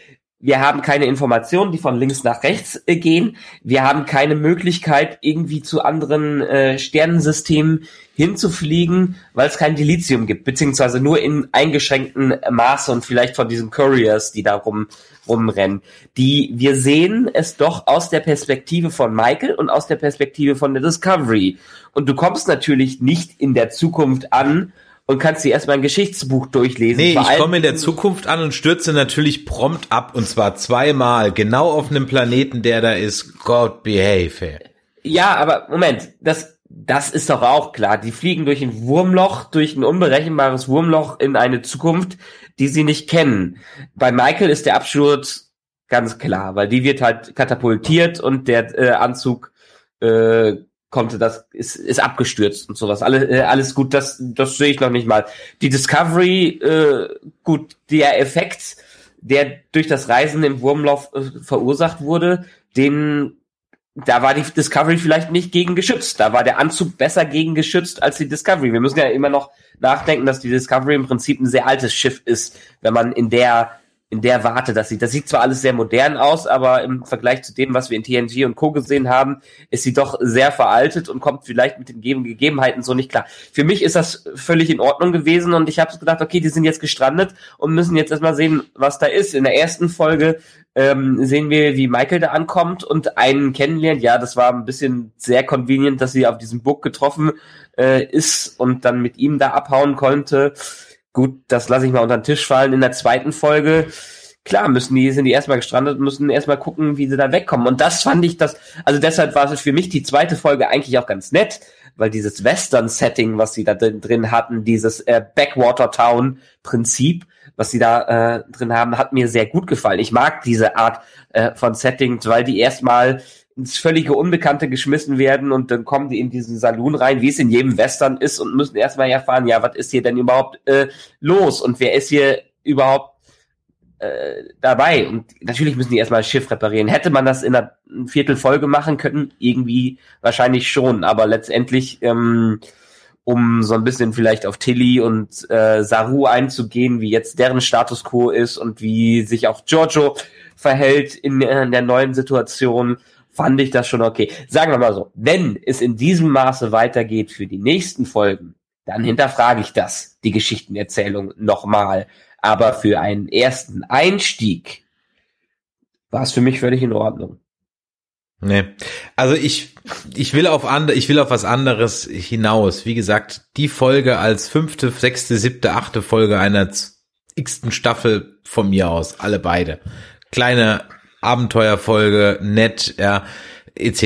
wir haben keine Informationen, die von links nach rechts äh, gehen. Wir haben keine Möglichkeit, irgendwie zu anderen äh, Sternensystemen hinzufliegen, weil es kein Dilithium gibt, beziehungsweise nur in eingeschränkten Maße und vielleicht von diesen Couriers, die da rum, rumrennen. Die, wir sehen es doch aus der Perspektive von Michael und aus der Perspektive von der Discovery. Und du kommst natürlich nicht in der Zukunft an und kannst dir erstmal ein Geschichtsbuch durchlesen. Nee, ich komme in der Zukunft an und stürze natürlich prompt ab und zwar zweimal, genau auf einem Planeten, der da ist. God behave. Ja, aber Moment, das das ist doch auch klar. Die fliegen durch ein Wurmloch, durch ein unberechenbares Wurmloch in eine Zukunft, die sie nicht kennen. Bei Michael ist der Absturz ganz klar, weil die wird halt katapultiert und der äh, Anzug äh, konnte das ist, ist abgestürzt und sowas. Alles, äh, alles gut, das das sehe ich noch nicht mal. Die Discovery, äh, gut, der Effekt, der durch das Reisen im Wurmloch äh, verursacht wurde, den da war die Discovery vielleicht nicht gegen geschützt. Da war der Anzug besser gegen geschützt als die Discovery. Wir müssen ja immer noch nachdenken, dass die Discovery im Prinzip ein sehr altes Schiff ist, wenn man in der in der Warte das sieht. Das sieht zwar alles sehr modern aus, aber im Vergleich zu dem, was wir in TNG und Co. gesehen haben, ist sie doch sehr veraltet und kommt vielleicht mit den Gegebenheiten so nicht klar. Für mich ist das völlig in Ordnung gewesen und ich habe gedacht, okay, die sind jetzt gestrandet und müssen jetzt erstmal sehen, was da ist. In der ersten Folge ähm, sehen wir, wie Michael da ankommt und einen kennenlernt. Ja, das war ein bisschen sehr convenient, dass sie auf diesem Book getroffen äh, ist und dann mit ihm da abhauen konnte. Gut, das lasse ich mal unter den Tisch fallen. In der zweiten Folge, klar, müssen die, sind die erstmal gestrandet müssen erstmal gucken, wie sie da wegkommen. Und das fand ich das, also deshalb war es für mich die zweite Folge eigentlich auch ganz nett, weil dieses Western-Setting, was sie da drin hatten, dieses äh, Backwater-Town-Prinzip, was sie da äh, drin haben, hat mir sehr gut gefallen. Ich mag diese Art äh, von Settings, weil die erstmal ins völlige Unbekannte geschmissen werden und dann kommen die in diesen Saloon rein, wie es in jedem Western ist und müssen erstmal erfahren, ja, was ist hier denn überhaupt äh, los und wer ist hier überhaupt äh, dabei? Und natürlich müssen die erstmal das Schiff reparieren. Hätte man das in einer Viertelfolge machen können? Irgendwie wahrscheinlich schon, aber letztendlich ähm, um so ein bisschen vielleicht auf Tilly und äh, Saru einzugehen, wie jetzt deren Status quo ist und wie sich auch Giorgio verhält in, in der neuen Situation, fand ich das schon okay. Sagen wir mal so, wenn es in diesem Maße weitergeht für die nächsten Folgen, dann hinterfrage ich das, die Geschichtenerzählung nochmal. Aber für einen ersten Einstieg war es für mich völlig in Ordnung. Nee. Also ich, ich will auf andere, ich will auf was anderes hinaus. Wie gesagt, die Folge als fünfte, sechste, siebte, achte Folge einer x-ten Staffel von mir aus, alle beide. Kleine Abenteuerfolge, nett, ja, etc.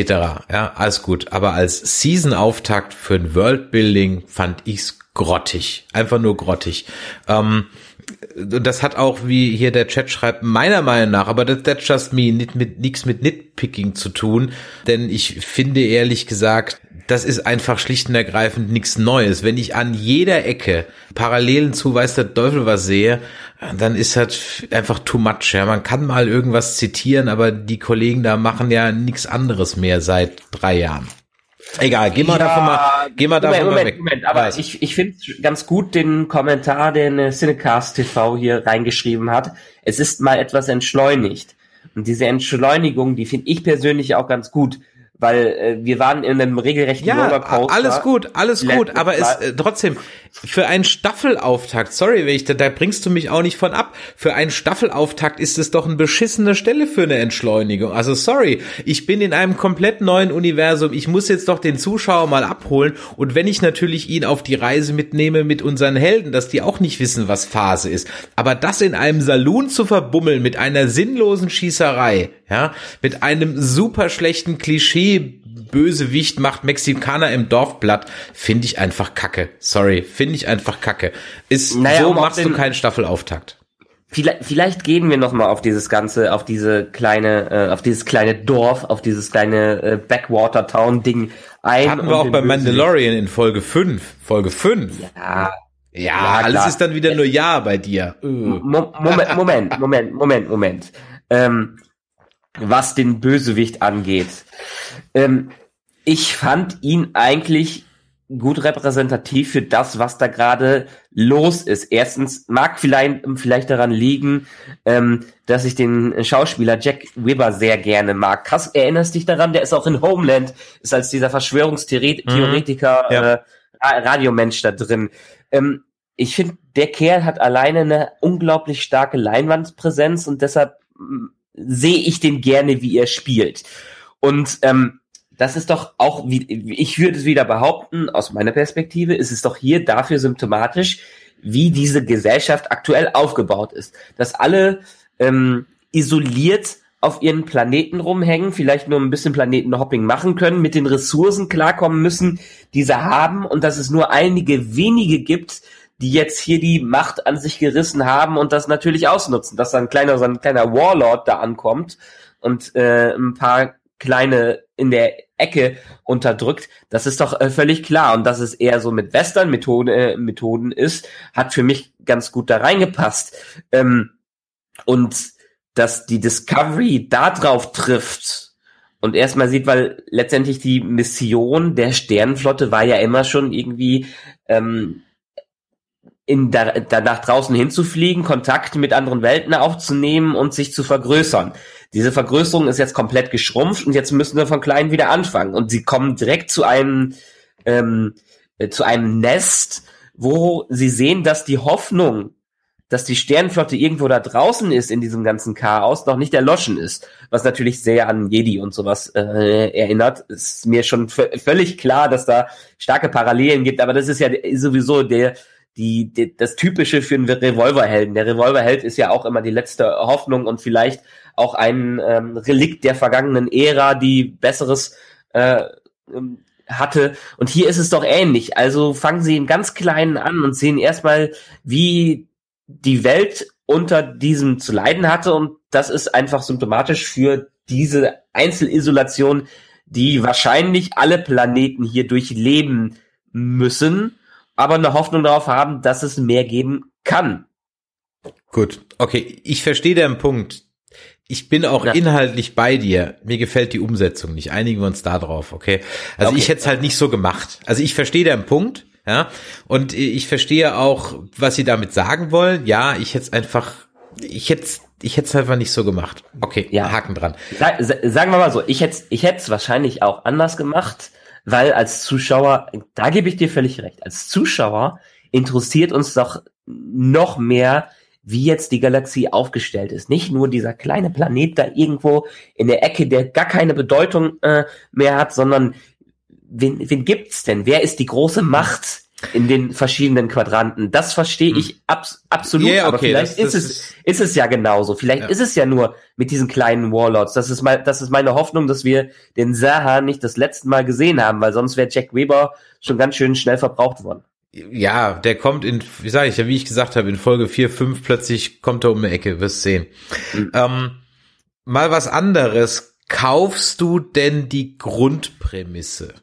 Ja, alles gut. Aber als Season-Auftakt für ein Worldbuilding fand ich's grottig. Einfach nur grottig. Ähm, das hat auch, wie hier der Chat schreibt, meiner Meinung nach, aber das, that's just me, nicht mit, nichts mit Nitpicking zu tun, denn ich finde ehrlich gesagt, das ist einfach schlicht und ergreifend nichts Neues. Wenn ich an jeder Ecke Parallelen zu weiß der Teufel was sehe, dann ist das einfach too much. Ja, man kann mal irgendwas zitieren, aber die Kollegen da machen ja nichts anderes mehr seit drei Jahren. Egal, geh mal ja, davon mal, geh mal davon Moment, mal weg. Moment, aber Weiß. ich, ich finde ganz gut den Kommentar, den Cinecast TV hier reingeschrieben hat. Es ist mal etwas entschleunigt. Und diese Entschleunigung, die finde ich persönlich auch ganz gut weil äh, wir waren in einem regelrechten ja, Rollercoaster. alles gut, alles gut, aber es äh, trotzdem für einen Staffelauftakt, sorry, ich da, da bringst du mich auch nicht von ab. Für einen Staffelauftakt ist es doch eine beschissene Stelle für eine Entschleunigung. Also sorry, ich bin in einem komplett neuen Universum. Ich muss jetzt doch den Zuschauer mal abholen und wenn ich natürlich ihn auf die Reise mitnehme mit unseren Helden, dass die auch nicht wissen, was Phase ist, aber das in einem Saloon zu verbummeln mit einer sinnlosen Schießerei, ja, mit einem super schlechten Klischee Bösewicht macht Mexikaner im Dorfblatt, finde ich einfach kacke. Sorry, finde ich einfach kacke. Ist, naja, so machst du keinen Staffelauftakt. Vielleicht, vielleicht gehen wir noch mal auf dieses ganze, auf diese kleine, äh, auf dieses kleine Dorf, auf dieses kleine äh, Backwater Town Ding ein. Hatten wir auch bei Mandalorian in Folge 5. Folge 5. Ja. Ja, ja alles ist dann wieder nur Ja bei dir. Moment, Moment, Moment, Moment, Moment. Ähm, was den Bösewicht angeht. Ähm, ich fand ihn eigentlich gut repräsentativ für das, was da gerade los ist. Erstens mag vielleicht, vielleicht daran liegen, ähm, dass ich den Schauspieler Jack Weber sehr gerne mag. Krass, erinnerst dich daran? Der ist auch in Homeland, ist als dieser Verschwörungstheoretiker, mhm. ja. äh, Radiomensch da drin. Ähm, ich finde, der Kerl hat alleine eine unglaublich starke Leinwandpräsenz und deshalb sehe ich den gerne, wie er spielt. Und ähm, das ist doch auch, wie, ich würde es wieder behaupten, aus meiner Perspektive, ist es doch hier dafür symptomatisch, wie diese Gesellschaft aktuell aufgebaut ist. Dass alle ähm, isoliert auf ihren Planeten rumhängen, vielleicht nur ein bisschen Planetenhopping machen können, mit den Ressourcen klarkommen müssen, die sie haben und dass es nur einige wenige gibt, die jetzt hier die Macht an sich gerissen haben und das natürlich ausnutzen, dass da ein kleiner, so ein kleiner Warlord da ankommt und äh, ein paar kleine in der Ecke unterdrückt, das ist doch äh, völlig klar. Und dass es eher so mit Western-Methoden äh, Methoden ist, hat für mich ganz gut da reingepasst. Ähm, und dass die Discovery da drauf trifft und erstmal sieht, weil letztendlich die Mission der Sternenflotte war ja immer schon irgendwie ähm, in da, da nach draußen hinzufliegen, Kontakte mit anderen Welten aufzunehmen und sich zu vergrößern. Diese Vergrößerung ist jetzt komplett geschrumpft und jetzt müssen wir von klein wieder anfangen. Und sie kommen direkt zu einem ähm, äh, zu einem Nest, wo sie sehen, dass die Hoffnung, dass die Sternenflotte irgendwo da draußen ist in diesem ganzen Chaos, noch nicht erloschen ist. Was natürlich sehr an Jedi und sowas äh, erinnert. Ist mir schon völlig klar, dass da starke Parallelen gibt, aber das ist ja sowieso der die, die, das Typische für einen Revolverhelden. Der Revolverheld ist ja auch immer die letzte Hoffnung und vielleicht auch ein ähm, Relikt der vergangenen Ära, die Besseres äh, ähm, hatte. Und hier ist es doch ähnlich. Also fangen Sie im ganz Kleinen an und sehen erstmal, wie die Welt unter diesem zu leiden hatte. Und das ist einfach symptomatisch für diese Einzelisolation, die wahrscheinlich alle Planeten hier durchleben müssen aber eine Hoffnung darauf haben, dass es mehr geben kann. Gut, okay, ich verstehe den Punkt. Ich bin auch ja. inhaltlich bei dir. Mir gefällt die Umsetzung nicht. Einigen wir uns da drauf, okay? Also okay. ich hätte es halt nicht so gemacht. Also ich verstehe den Punkt, ja, und ich verstehe auch, was sie damit sagen wollen. Ja, ich hätte es einfach, ich hätte ich hätte es einfach nicht so gemacht. Okay, ja. Haken dran. Sag, sagen wir mal so, ich hätte ich hätte es wahrscheinlich auch anders gemacht weil als Zuschauer, da gebe ich dir völlig recht, als Zuschauer interessiert uns doch noch mehr, wie jetzt die Galaxie aufgestellt ist. Nicht nur dieser kleine Planet da irgendwo in der Ecke, der gar keine Bedeutung äh, mehr hat, sondern wen, wen gibt's denn? Wer ist die große Macht in den verschiedenen Quadranten. Das verstehe ich hm. abs absolut, yeah, okay, aber vielleicht das, das ist es ist es ja genauso. Vielleicht ja. ist es ja nur mit diesen kleinen Warlords. Das ist mal das ist meine Hoffnung, dass wir den Zaha nicht das letzte Mal gesehen haben, weil sonst wäre Jack Weber schon ganz schön schnell verbraucht worden. Ja, der kommt in, wie sage ich ja, wie ich gesagt habe, in Folge 4, 5 plötzlich kommt er um die Ecke, wirst sehen. Mhm. Ähm, mal was anderes. Kaufst du denn die Grundprämisse?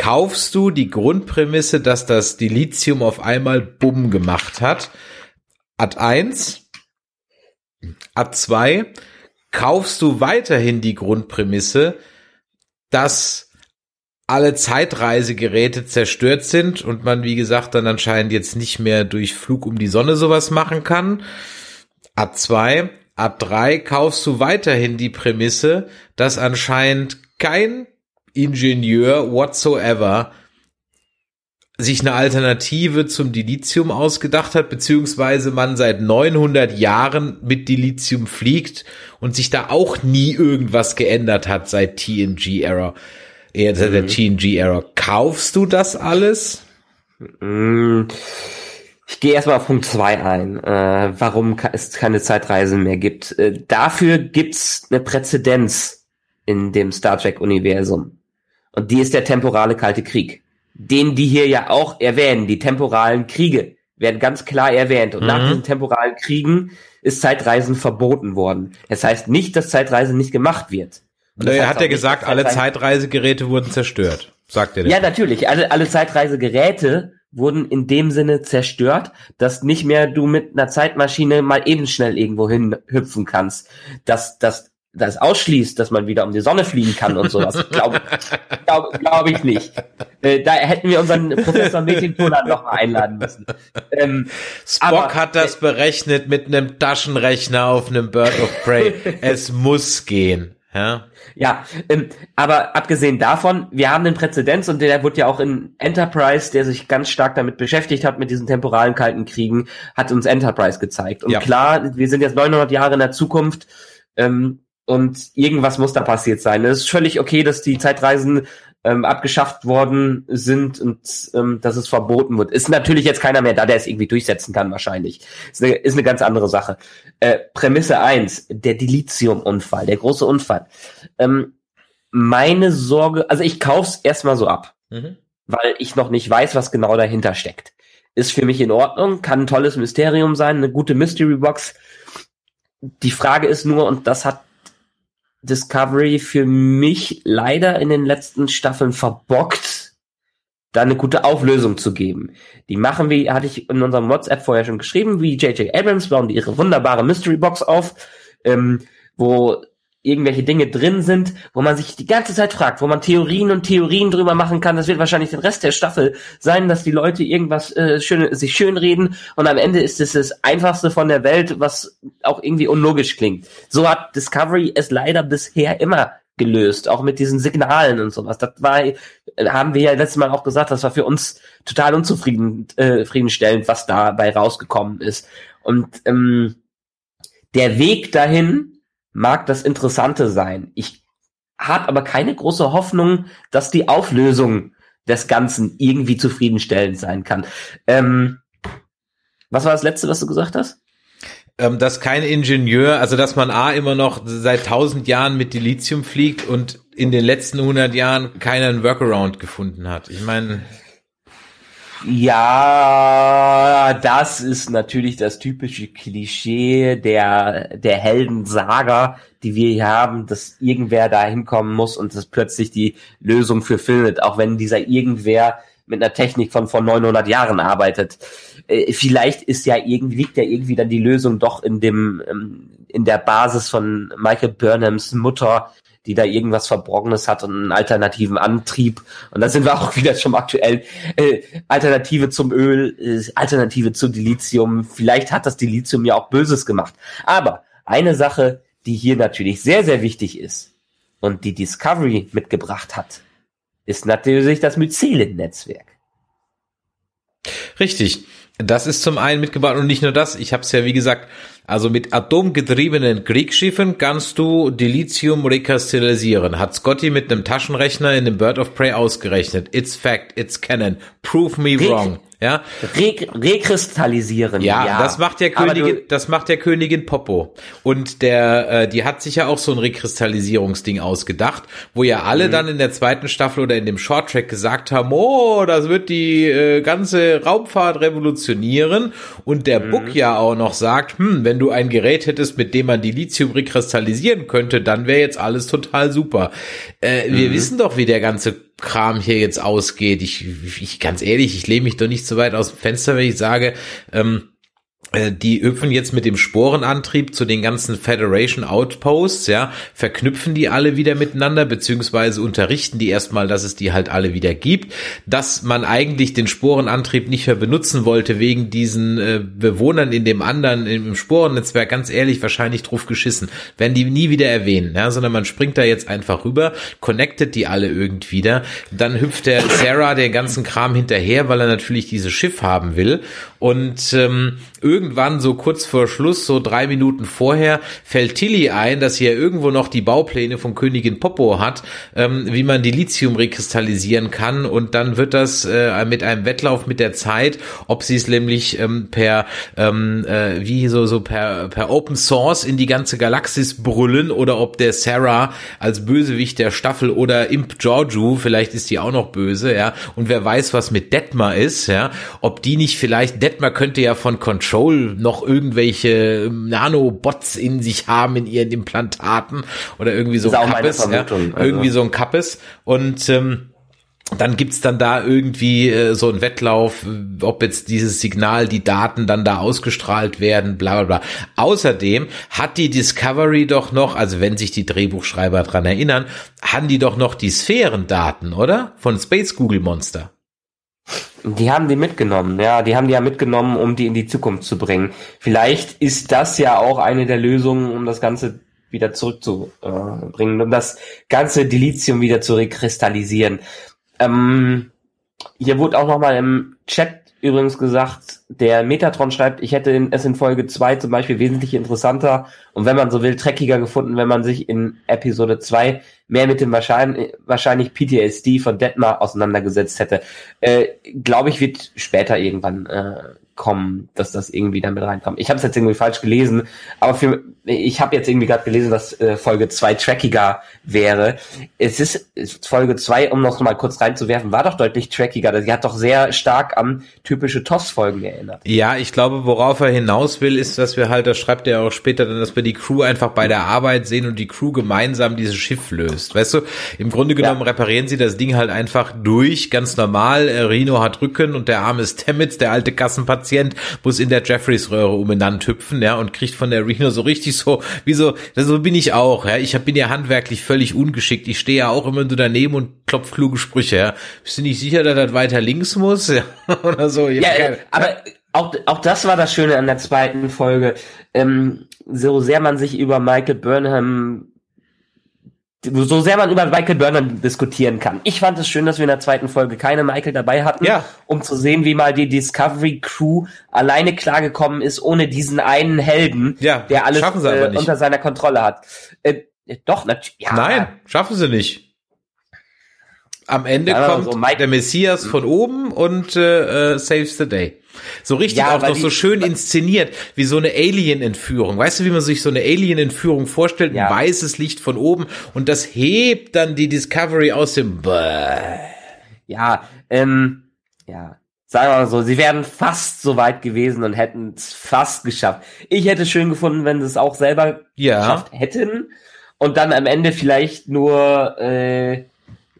Kaufst du die Grundprämisse, dass das Dilithium auf einmal Bumm gemacht hat. Ad 1. Ad 2. Kaufst du weiterhin die Grundprämisse, dass alle Zeitreisegeräte zerstört sind und man, wie gesagt, dann anscheinend jetzt nicht mehr durch Flug um die Sonne sowas machen kann. Ad 2. Ad 3 kaufst du weiterhin die Prämisse, dass anscheinend kein Ingenieur whatsoever sich eine Alternative zum Dilithium ausgedacht hat, beziehungsweise man seit 900 Jahren mit Dilithium fliegt und sich da auch nie irgendwas geändert hat seit TNG Error, äh, seit der mhm. TNG Error. Kaufst du das alles? Mm, ich gehe erstmal auf Punkt 2 ein, äh, warum es keine Zeitreisen mehr gibt. Äh, dafür gibt's eine Präzedenz in dem Star Trek Universum. Und die ist der temporale Kalte Krieg. Den die hier ja auch erwähnen, die temporalen Kriege werden ganz klar erwähnt. Und mhm. nach diesen temporalen Kriegen ist Zeitreisen verboten worden. Das heißt nicht, dass Zeitreisen nicht gemacht wird. Und er hat ja gesagt, alle Zeitreisegeräte wurden zerstört, sagt er. Ja, natürlich. Alle, alle Zeitreisegeräte wurden in dem Sinne zerstört, dass nicht mehr du mit einer Zeitmaschine mal eben schnell irgendwo hin hüpfen kannst. Dass, dass das ausschließt, dass man wieder um die Sonne fliegen kann und sowas. Glaube glaub, glaub ich nicht. Äh, da hätten wir unseren Professor Metintola noch mal einladen müssen. Ähm, Spock aber, hat das äh, berechnet mit einem Taschenrechner auf einem Bird of Prey. [LAUGHS] es muss gehen. Ja, ja ähm, aber abgesehen davon, wir haben den Präzedenz und der wurde ja auch in Enterprise, der sich ganz stark damit beschäftigt hat, mit diesen temporalen kalten Kriegen, hat uns Enterprise gezeigt. Und ja. klar, wir sind jetzt 900 Jahre in der Zukunft, ähm, und irgendwas muss da passiert sein. Es ist völlig okay, dass die Zeitreisen ähm, abgeschafft worden sind und ähm, dass es verboten wird. Ist natürlich jetzt keiner mehr da, der es irgendwie durchsetzen kann, wahrscheinlich. Ist eine, ist eine ganz andere Sache. Äh, Prämisse eins: der Dilithium-Unfall, der große Unfall. Ähm, meine Sorge, also ich kauf's erstmal so ab, mhm. weil ich noch nicht weiß, was genau dahinter steckt. Ist für mich in Ordnung, kann ein tolles Mysterium sein, eine gute Mystery Box. Die Frage ist nur, und das hat Discovery für mich leider in den letzten Staffeln verbockt, da eine gute Auflösung zu geben. Die machen wie, hatte ich in unserem WhatsApp vorher schon geschrieben, wie J.J. Abrams bauen die ihre wunderbare Mystery Box auf, ähm, wo irgendwelche Dinge drin sind, wo man sich die ganze Zeit fragt, wo man Theorien und Theorien drüber machen kann. Das wird wahrscheinlich den Rest der Staffel sein, dass die Leute irgendwas äh, schön, sich schön reden und am Ende ist es das einfachste von der Welt, was auch irgendwie unlogisch klingt. So hat Discovery es leider bisher immer gelöst, auch mit diesen Signalen und sowas. Das war, haben wir ja letztes Mal auch gesagt, das war für uns total unzufrieden, äh, was dabei rausgekommen ist. Und ähm, der Weg dahin, mag das Interessante sein. Ich habe aber keine große Hoffnung, dass die Auflösung des Ganzen irgendwie zufriedenstellend sein kann. Ähm, was war das letzte, was du gesagt hast? Ähm, dass kein Ingenieur, also dass man A immer noch seit tausend Jahren mit Dilithium fliegt und in den letzten hundert Jahren keinen Workaround gefunden hat. Ich meine, ja, das ist natürlich das typische Klischee der, der Heldensaga, die wir hier haben, dass irgendwer da hinkommen muss und das plötzlich die Lösung für findet, auch wenn dieser irgendwer mit einer Technik von vor 900 Jahren arbeitet. Äh, vielleicht ist ja irgendwie, liegt ja irgendwie dann die Lösung doch in dem, ähm, in der Basis von Michael Burnhams Mutter, die da irgendwas Verborgenes hat und einen alternativen Antrieb. Und da sind wir [LAUGHS] auch wieder schon aktuell. Äh, Alternative zum Öl, äh, Alternative zu Dilithium. Vielleicht hat das Dilithium ja auch Böses gemacht. Aber eine Sache, die hier natürlich sehr, sehr wichtig ist und die Discovery mitgebracht hat, ist natürlich das Mycelen-Netzwerk. Richtig. Das ist zum einen mitgebracht und nicht nur das. Ich habe es ja wie gesagt also mit atomgetriebenen Kriegsschiffen kannst du Dilithium rekastallisieren. Hat Scotty mit einem Taschenrechner in dem Bird of Prey ausgerechnet. It's fact, it's canon. Prove me wrong. Ja. Re rekristallisieren. Ja, ja, das macht der Königin, das macht der Königin Popo. Und der, äh, die hat sich ja auch so ein Rekristallisierungsding ausgedacht, wo ja alle mhm. dann in der zweiten Staffel oder in dem Shorttrack gesagt haben, oh, das wird die äh, ganze Raumfahrt revolutionieren. Und der mhm. Book ja auch noch sagt, hm, wenn du ein Gerät hättest, mit dem man die Lithium rekristallisieren könnte, dann wäre jetzt alles total super. Äh, mhm. Wir wissen doch, wie der ganze Kram hier jetzt ausgeht. Ich, ich ganz ehrlich, ich lehne mich doch nicht so weit aus dem Fenster, wenn ich sage, ähm, äh, die hüpfen jetzt mit dem Sporenantrieb zu den ganzen Federation Outposts, ja, verknüpfen die alle wieder miteinander, beziehungsweise unterrichten die erstmal, dass es die halt alle wieder gibt, dass man eigentlich den Sporenantrieb nicht mehr benutzen wollte wegen diesen äh, Bewohnern in dem anderen, im Sporennetzwerk, ganz ehrlich, wahrscheinlich drauf geschissen, werden die nie wieder erwähnen, ja, sondern man springt da jetzt einfach rüber, connectet die alle irgendwie wieder, dann hüpft der Sarah den ganzen Kram hinterher, weil er natürlich dieses Schiff haben will. Und ähm, irgendwann so kurz vor Schluss, so drei Minuten vorher, fällt Tilly ein, dass sie ja irgendwo noch die Baupläne von Königin Popo hat, ähm, wie man die Lithium rekristallisieren kann. Und dann wird das äh, mit einem Wettlauf mit der Zeit, ob sie es nämlich ähm, per ähm, äh, wie so so per per Open Source in die ganze Galaxis brüllen oder ob der Sarah als Bösewicht der Staffel oder Imp Georgiou, vielleicht ist die auch noch böse, ja. Und wer weiß, was mit Detmar ist, ja, ob die nicht vielleicht Detmar könnte ja von Control noch irgendwelche Nanobots in sich haben in ihren Implantaten oder irgendwie so ein Kappes, ja, also. irgendwie so ein Kappes und ähm, dann gibt's dann da irgendwie äh, so ein Wettlauf, ob jetzt dieses Signal, die Daten dann da ausgestrahlt werden, bla bla bla. Außerdem hat die Discovery doch noch, also wenn sich die Drehbuchschreiber dran erinnern, haben die doch noch die Sphärendaten, oder? Von Space Google Monster. Die haben die mitgenommen, ja, die haben die ja mitgenommen, um die in die Zukunft zu bringen. Vielleicht ist das ja auch eine der Lösungen, um das Ganze wieder zurückzubringen, um das ganze Dilithium wieder zu rekristallisieren. Ähm, hier wurde auch nochmal im Chat übrigens gesagt, der Metatron schreibt, ich hätte es in Folge 2 zum Beispiel wesentlich interessanter und wenn man so will, dreckiger gefunden, wenn man sich in Episode 2 mehr mit dem wahrscheinlich, wahrscheinlich PTSD von Detmar auseinandergesetzt hätte. Äh, Glaube ich, wird später irgendwann äh, kommen, dass das irgendwie damit reinkommt. Ich habe es jetzt irgendwie falsch gelesen, aber für ich habe jetzt irgendwie gerade gelesen, dass äh, Folge 2 trackiger wäre. Es ist, ist Folge 2, um noch mal kurz reinzuwerfen, war doch deutlich trackiger. Die hat doch sehr stark an typische TOS-Folgen erinnert. Ja, ich glaube, worauf er hinaus will, ist, dass wir halt, das schreibt er auch später dann, dass wir die Crew einfach bei der Arbeit sehen und die Crew gemeinsam dieses Schiff löst. Weißt du, im Grunde genommen ja. reparieren sie das Ding halt einfach durch, ganz normal. Rino hat Rücken und der arme Stamets, der alte Kassenpatient, muss in der Jeffreys-Röhre umeinander hüpfen, ja, und kriegt von der Reno so richtig so, wie so, so bin ich auch, ja. Ich bin ja handwerklich völlig ungeschickt. Ich stehe ja auch immer nur daneben und klopf kluge Sprüche, ja. Bist du nicht sicher, dass das weiter links muss? [LAUGHS] Ja, oder so. Ja, ja aber auch, auch das war das Schöne an der zweiten Folge. Ähm, so sehr man sich über Michael Burnham so sehr man über Michael Burnham diskutieren kann. Ich fand es schön, dass wir in der zweiten Folge keine Michael dabei hatten, ja. um zu sehen, wie mal die Discovery Crew alleine klargekommen ist, ohne diesen einen Helden, ja, der alles äh, unter seiner Kontrolle hat. Äh, doch, natürlich. Ja. Nein, schaffen sie nicht. Am Ende kommt so der Messias von oben und äh, äh, saves the day. So richtig ja, auch noch so schön inszeniert, wie so eine Alien-Entführung. Weißt du, wie man sich so eine Alien-Entführung vorstellt? Ja. Ein weißes Licht von oben und das hebt dann die Discovery aus dem Bäh. Ja, ähm, ja. Sagen wir mal so, sie wären fast so weit gewesen und hätten es fast geschafft. Ich hätte es schön gefunden, wenn sie es auch selber ja. geschafft hätten und dann am Ende vielleicht nur äh,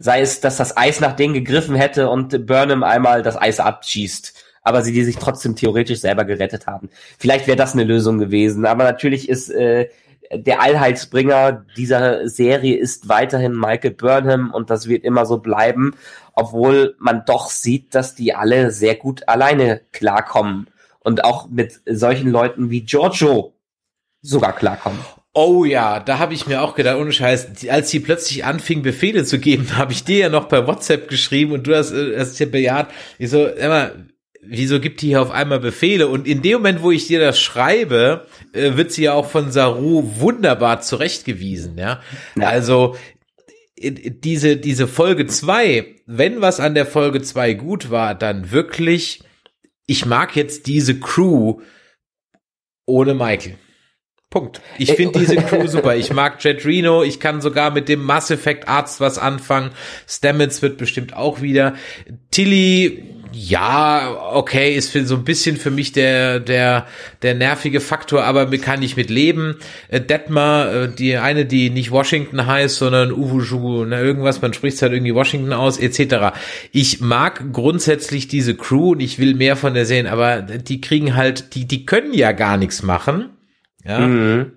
sei es, dass das Eis nach denen gegriffen hätte und Burnham einmal das Eis abschießt aber sie die sich trotzdem theoretisch selber gerettet haben. Vielleicht wäre das eine Lösung gewesen, aber natürlich ist äh, der Allheilsbringer dieser Serie ist weiterhin Michael Burnham und das wird immer so bleiben, obwohl man doch sieht, dass die alle sehr gut alleine klarkommen und auch mit solchen Leuten wie Giorgio sogar klarkommen. Oh ja, da habe ich mir auch gedacht, ohne Scheiß, als sie plötzlich anfing, Befehle zu geben, [LAUGHS] habe ich dir ja noch per WhatsApp geschrieben und du hast, äh, hast ja bejaht. Ich so, immer, wieso gibt die hier auf einmal Befehle? Und in dem Moment, wo ich dir das schreibe, äh, wird sie ja auch von Saru wunderbar zurechtgewiesen, ja. ja. Also, diese, diese Folge zwei, wenn was an der Folge zwei gut war, dann wirklich, ich mag jetzt diese Crew ohne Michael. Punkt. Ich finde diese Crew [LAUGHS] super. Ich mag Jet Reno. Ich kann sogar mit dem Mass Effect Arzt was anfangen. Stamets wird bestimmt auch wieder. Tilly, ja, okay, ist für so ein bisschen für mich der der der nervige Faktor, aber kann ich mit leben. Äh, Detmar, äh, die eine, die nicht Washington heißt, sondern Uwuju, ne, irgendwas, man spricht halt irgendwie Washington aus, etc. Ich mag grundsätzlich diese Crew und ich will mehr von der sehen, aber die kriegen halt, die die können ja gar nichts machen, ja, mhm.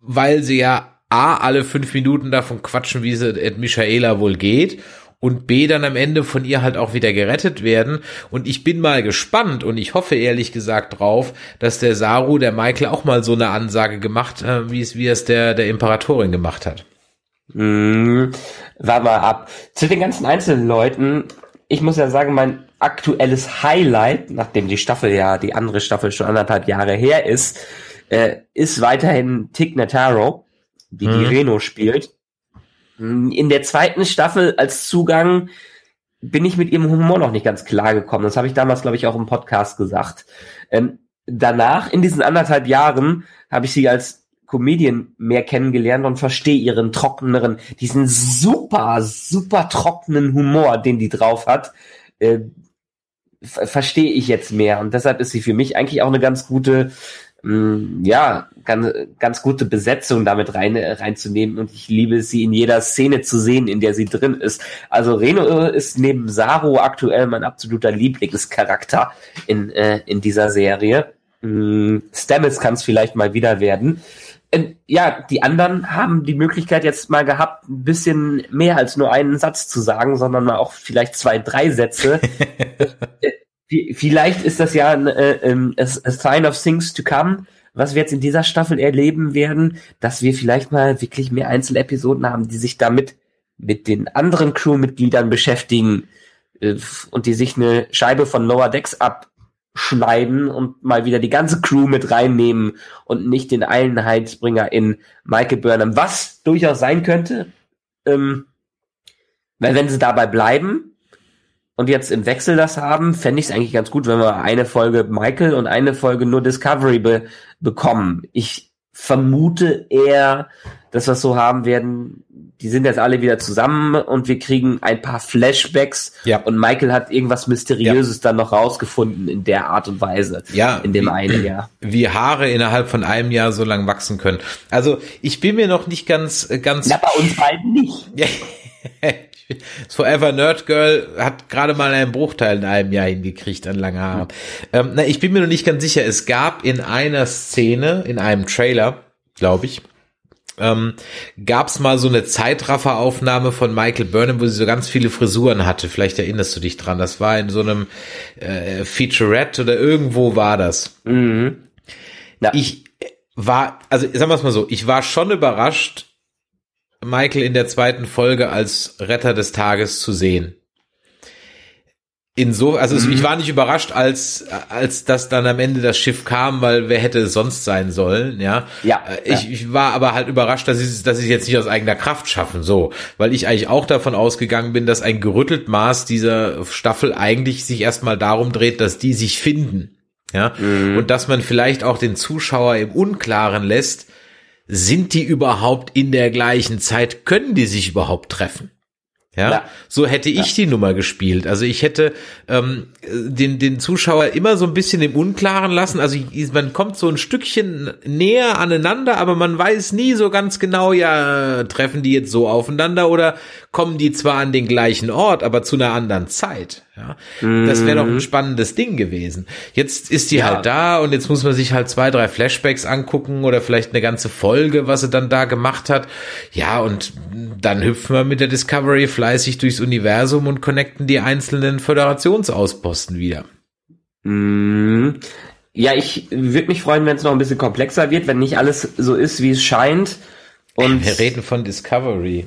weil sie ja A, alle fünf Minuten davon quatschen, wie sie Ed Michaela wohl geht und B dann am Ende von ihr halt auch wieder gerettet werden. Und ich bin mal gespannt und ich hoffe ehrlich gesagt drauf, dass der Saru, der Michael auch mal so eine Ansage gemacht, äh, wie es, wie es der, der Imperatorin gemacht hat. Mm, war mal ab. Zu den ganzen einzelnen Leuten, ich muss ja sagen, mein aktuelles Highlight, nachdem die Staffel ja, die andere Staffel schon anderthalb Jahre her ist, äh, ist weiterhin Tig Notaro, die mhm. die Reno spielt. In der zweiten Staffel als Zugang bin ich mit ihrem Humor noch nicht ganz klar gekommen. Das habe ich damals, glaube ich, auch im Podcast gesagt. Ähm, danach, in diesen anderthalb Jahren, habe ich sie als Comedian mehr kennengelernt und verstehe ihren trockeneren, diesen super, super trockenen Humor, den die drauf hat, äh, verstehe ich jetzt mehr. Und deshalb ist sie für mich eigentlich auch eine ganz gute Mm, ja, ganz, ganz gute Besetzung damit rein, reinzunehmen und ich liebe sie in jeder Szene zu sehen, in der sie drin ist. Also Reno ist neben Saru aktuell mein absoluter Lieblingscharakter in, äh, in dieser Serie. Mm, Stamets kann es vielleicht mal wieder werden. Äh, ja, die anderen haben die Möglichkeit jetzt mal gehabt, ein bisschen mehr als nur einen Satz zu sagen, sondern mal auch vielleicht zwei, drei Sätze. [LAUGHS] Vielleicht ist das ja ein äh, ähm, a sign of things to come, was wir jetzt in dieser Staffel erleben werden, dass wir vielleicht mal wirklich mehr Einzelepisoden haben, die sich damit mit den anderen Crewmitgliedern beschäftigen äh, und die sich eine Scheibe von Lower Decks ab schneiden und mal wieder die ganze Crew mit reinnehmen und nicht den Einheitsbringer in Michael Burnham, was durchaus sein könnte, ähm, weil wenn sie dabei bleiben und jetzt im Wechsel das haben, fände ich es eigentlich ganz gut, wenn wir eine Folge Michael und eine Folge nur Discovery be bekommen. Ich vermute eher, dass wir es so haben werden, die sind jetzt alle wieder zusammen und wir kriegen ein paar Flashbacks Ja. und Michael hat irgendwas Mysteriöses dann noch rausgefunden in der Art und Weise. Ja, In dem wie- einen [CLEARS THROAT] Jahr. Wie Haare innerhalb von einem Jahr so lang wachsen können. Also ich bin mir noch nicht ganz, äh, ganz Na, bei uns beiden nicht. [LAUGHS] [LAUGHS] Ja. Das [LAUGHS] Forever Nerd Girl hat gerade mal einen Bruchteil in einem Jahr hingekriegt an lange Haare. Ähm, na, ich bin mir noch nicht ganz sicher. Es gab in einer Szene, in einem Trailer, glaube ich, ähm, gab es mal so eine Zeitrafferaufnahme von Michael Burnham, wo sie so ganz viele Frisuren hatte. Vielleicht erinnerst du dich dran. Das war in so einem äh, Featurette oder irgendwo war das. Mhm. Ja. Ich war, also sagen wir es mal so, ich war schon überrascht, Michael in der zweiten Folge als Retter des Tages zu sehen. Inso, also es- Mhm. ich war nicht überrascht, als als das dann am Ende das Schiff kam, weil wer hätte es sonst sein sollen, ja? Ja, Äh, Ich, ich war aber halt überrascht, dass sie dass sie es jetzt nicht aus eigener Kraft schaffen, so, weil ich eigentlich auch davon ausgegangen bin, dass ein gerüttelt Maß dieser Staffel eigentlich sich erstmal darum dreht, dass die sich finden, ja, und dass man vielleicht auch den Zuschauer im Unklaren lässt, sind die überhaupt in der gleichen Zeit, können die sich überhaupt treffen? Ja, Ja. so hätte ich die Nummer gespielt. Also ich hätte ähm, den, den Zuschauer immer so ein bisschen im Unklaren lassen. Also ich- man kommt so ein Stückchen näher aneinander, aber man weiß nie so ganz genau, ja, treffen die jetzt so aufeinander oder kommen die zwar an den gleichen Ort, aber zu einer anderen Zeit. Ja, das wäre doch ein spannendes Ding gewesen. Jetzt ist die Ja. halt da und jetzt muss man sich halt zwei, drei Flashbacks angucken oder vielleicht eine ganze Folge, was sie dann da gemacht hat. Ja, und dann hüpfen wir mit der Discovery fleißig durchs Universum und connecten die einzelnen Föderationsausposten wieder. Mhm. Ja, ich würde mich freuen, wenn es noch ein bisschen komplexer wird, wenn nicht alles so ist, wie es scheint. Und Wir reden von Discovery.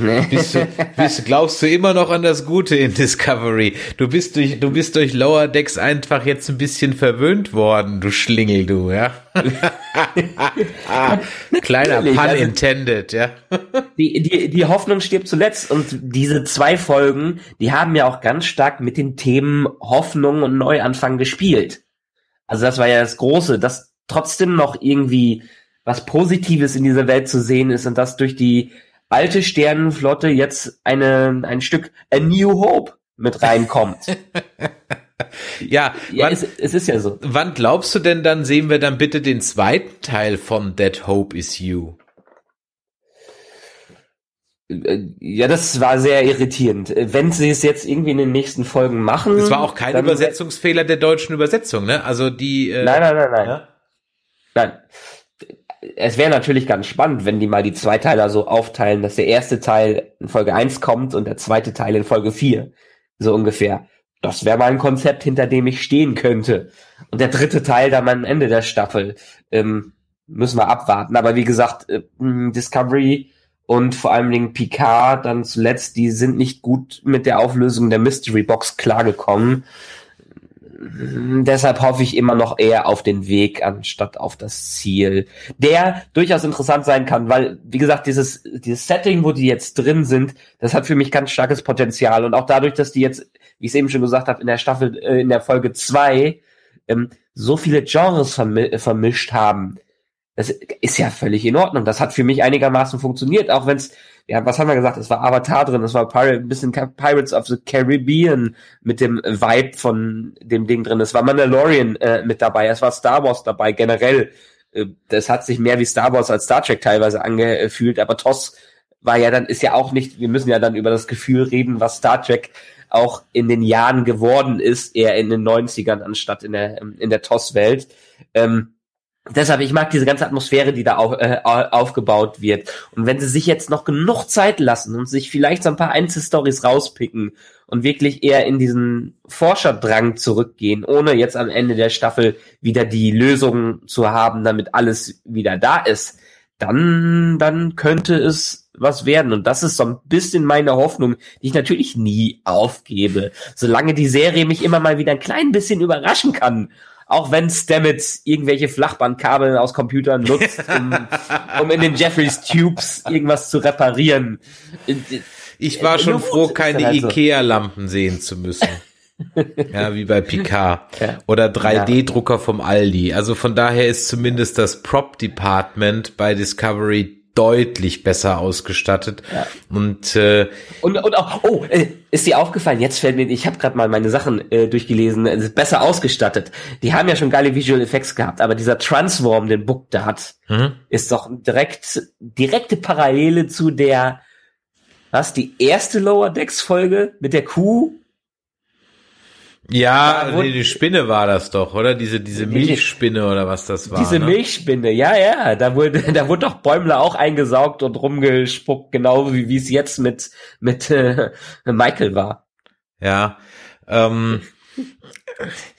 Nee. Bist du, bist, glaubst du immer noch an das Gute in Discovery? Du bist durch, du bist durch Lower Decks einfach jetzt ein bisschen verwöhnt worden, du Schlingel, du, ja? [LAUGHS] [LAUGHS] Kleiner Pun also- intended, ja? [LAUGHS] die, die, die Hoffnung stirbt zuletzt und diese zwei Folgen, die haben ja auch ganz stark mit den Themen Hoffnung und Neuanfang gespielt. Also das war ja das Große, dass trotzdem noch irgendwie was Positives in dieser Welt zu sehen ist und dass durch die alte Sternenflotte jetzt eine, ein Stück A New Hope mit reinkommt. [LAUGHS] Ja, ja, wann, es, es ist ja so. wann glaubst du denn dann sehen wir dann bitte den zweiten Teil von That Hope is You? Äh, Ja, das war sehr irritierend. Äh, Wenn sie es jetzt irgendwie in den nächsten Folgen machen. Es war auch kein Übersetzungsfehler der deutschen Übersetzung, ne? Also die, äh, Nein, nein, nein, nein. Ja? Nein. Es wäre natürlich ganz spannend, wenn die mal die Zweiteiler so aufteilen, dass der erste Teil in Folge 1 kommt und der zweite Teil in Folge 4. So ungefähr. Das wäre mal ein Konzept, hinter dem ich stehen könnte. Und der dritte Teil dann am Ende der Staffel. Ähm, müssen wir abwarten. Aber wie gesagt, äh, Discovery und vor allen Dingen Picard dann zuletzt, die sind nicht gut mit der Auflösung der Mystery Box klargekommen. Deshalb hoffe ich immer noch eher auf den Weg anstatt auf das Ziel, der durchaus interessant sein kann, weil, wie gesagt, dieses, dieses Setting, wo die jetzt drin sind, das hat für mich ganz starkes Potenzial. Und auch dadurch, dass die jetzt, wie ich es eben schon gesagt habe, in der Staffel, äh, in der Folge zwei ähm, so viele Genres vermi vermischt haben, das ist ja völlig in Ordnung. Das hat für mich einigermaßen funktioniert, auch wenn es, ja, was haben wir gesagt? Es war Avatar drin, es war Pirate, ein bisschen Pirates of the Caribbean mit dem Vibe von dem Ding drin. Es war Mandalorian äh, mit dabei, es war Star Wars dabei, generell. Äh, das hat sich mehr wie Star Wars als Star Trek teilweise angefühlt, aber TOS war ja dann, ist ja auch nicht, wir müssen ja dann über das Gefühl reden, was Star Trek auch in den Jahren geworden ist, eher in den 90ern anstatt in der, in der TOS-Welt. Ähm, Deshalb, ich mag diese ganze Atmosphäre, die da auf, äh, aufgebaut wird. Und wenn sie sich jetzt noch genug Zeit lassen und sich vielleicht so ein paar Einzelstories rauspicken und wirklich eher in diesen Forscherdrang zurückgehen, ohne jetzt am Ende der Staffel wieder die Lösung zu haben, damit alles wieder da ist, dann, dann könnte es was werden. Und das ist so ein bisschen meine Hoffnung, die ich natürlich nie aufgebe. Solange die Serie mich immer mal wieder ein klein bisschen überraschen kann. Auch wenn Stamets irgendwelche Flachbandkabel aus Computern nutzt, um, [LAUGHS] um in den Jeffreys Tubes irgendwas zu reparieren. Ich war schon froh, keine halt Ikea-Lampen sehen zu müssen. [LAUGHS] ja, wie bei Picard. Ja. Oder 3D-Drucker vom Aldi. Also von daher ist zumindest das Prop-Department bei Discovery deutlich besser ausgestattet. Ja. Und, äh, und und auch, oh, äh, ist dir aufgefallen, jetzt fällt mir, ich habe gerade mal meine Sachen äh, durchgelesen, äh, besser ausgestattet. Die haben ja schon geile Visual Effects gehabt, aber dieser Transform, den Book da hat, mhm. ist doch direkt direkte Parallele zu der was die erste Lower Decks Folge mit der Kuh ja, nee, die Spinne war das doch, oder? Diese, diese Milchspinne oder was das war. Diese ne? Milchspinne, ja, ja. Da wurde, [LAUGHS] da wurde doch Bäumler auch eingesaugt und rumgespuckt, genau wie, wie es jetzt mit, mit äh, Michael war. Ja. Ähm, [LAUGHS]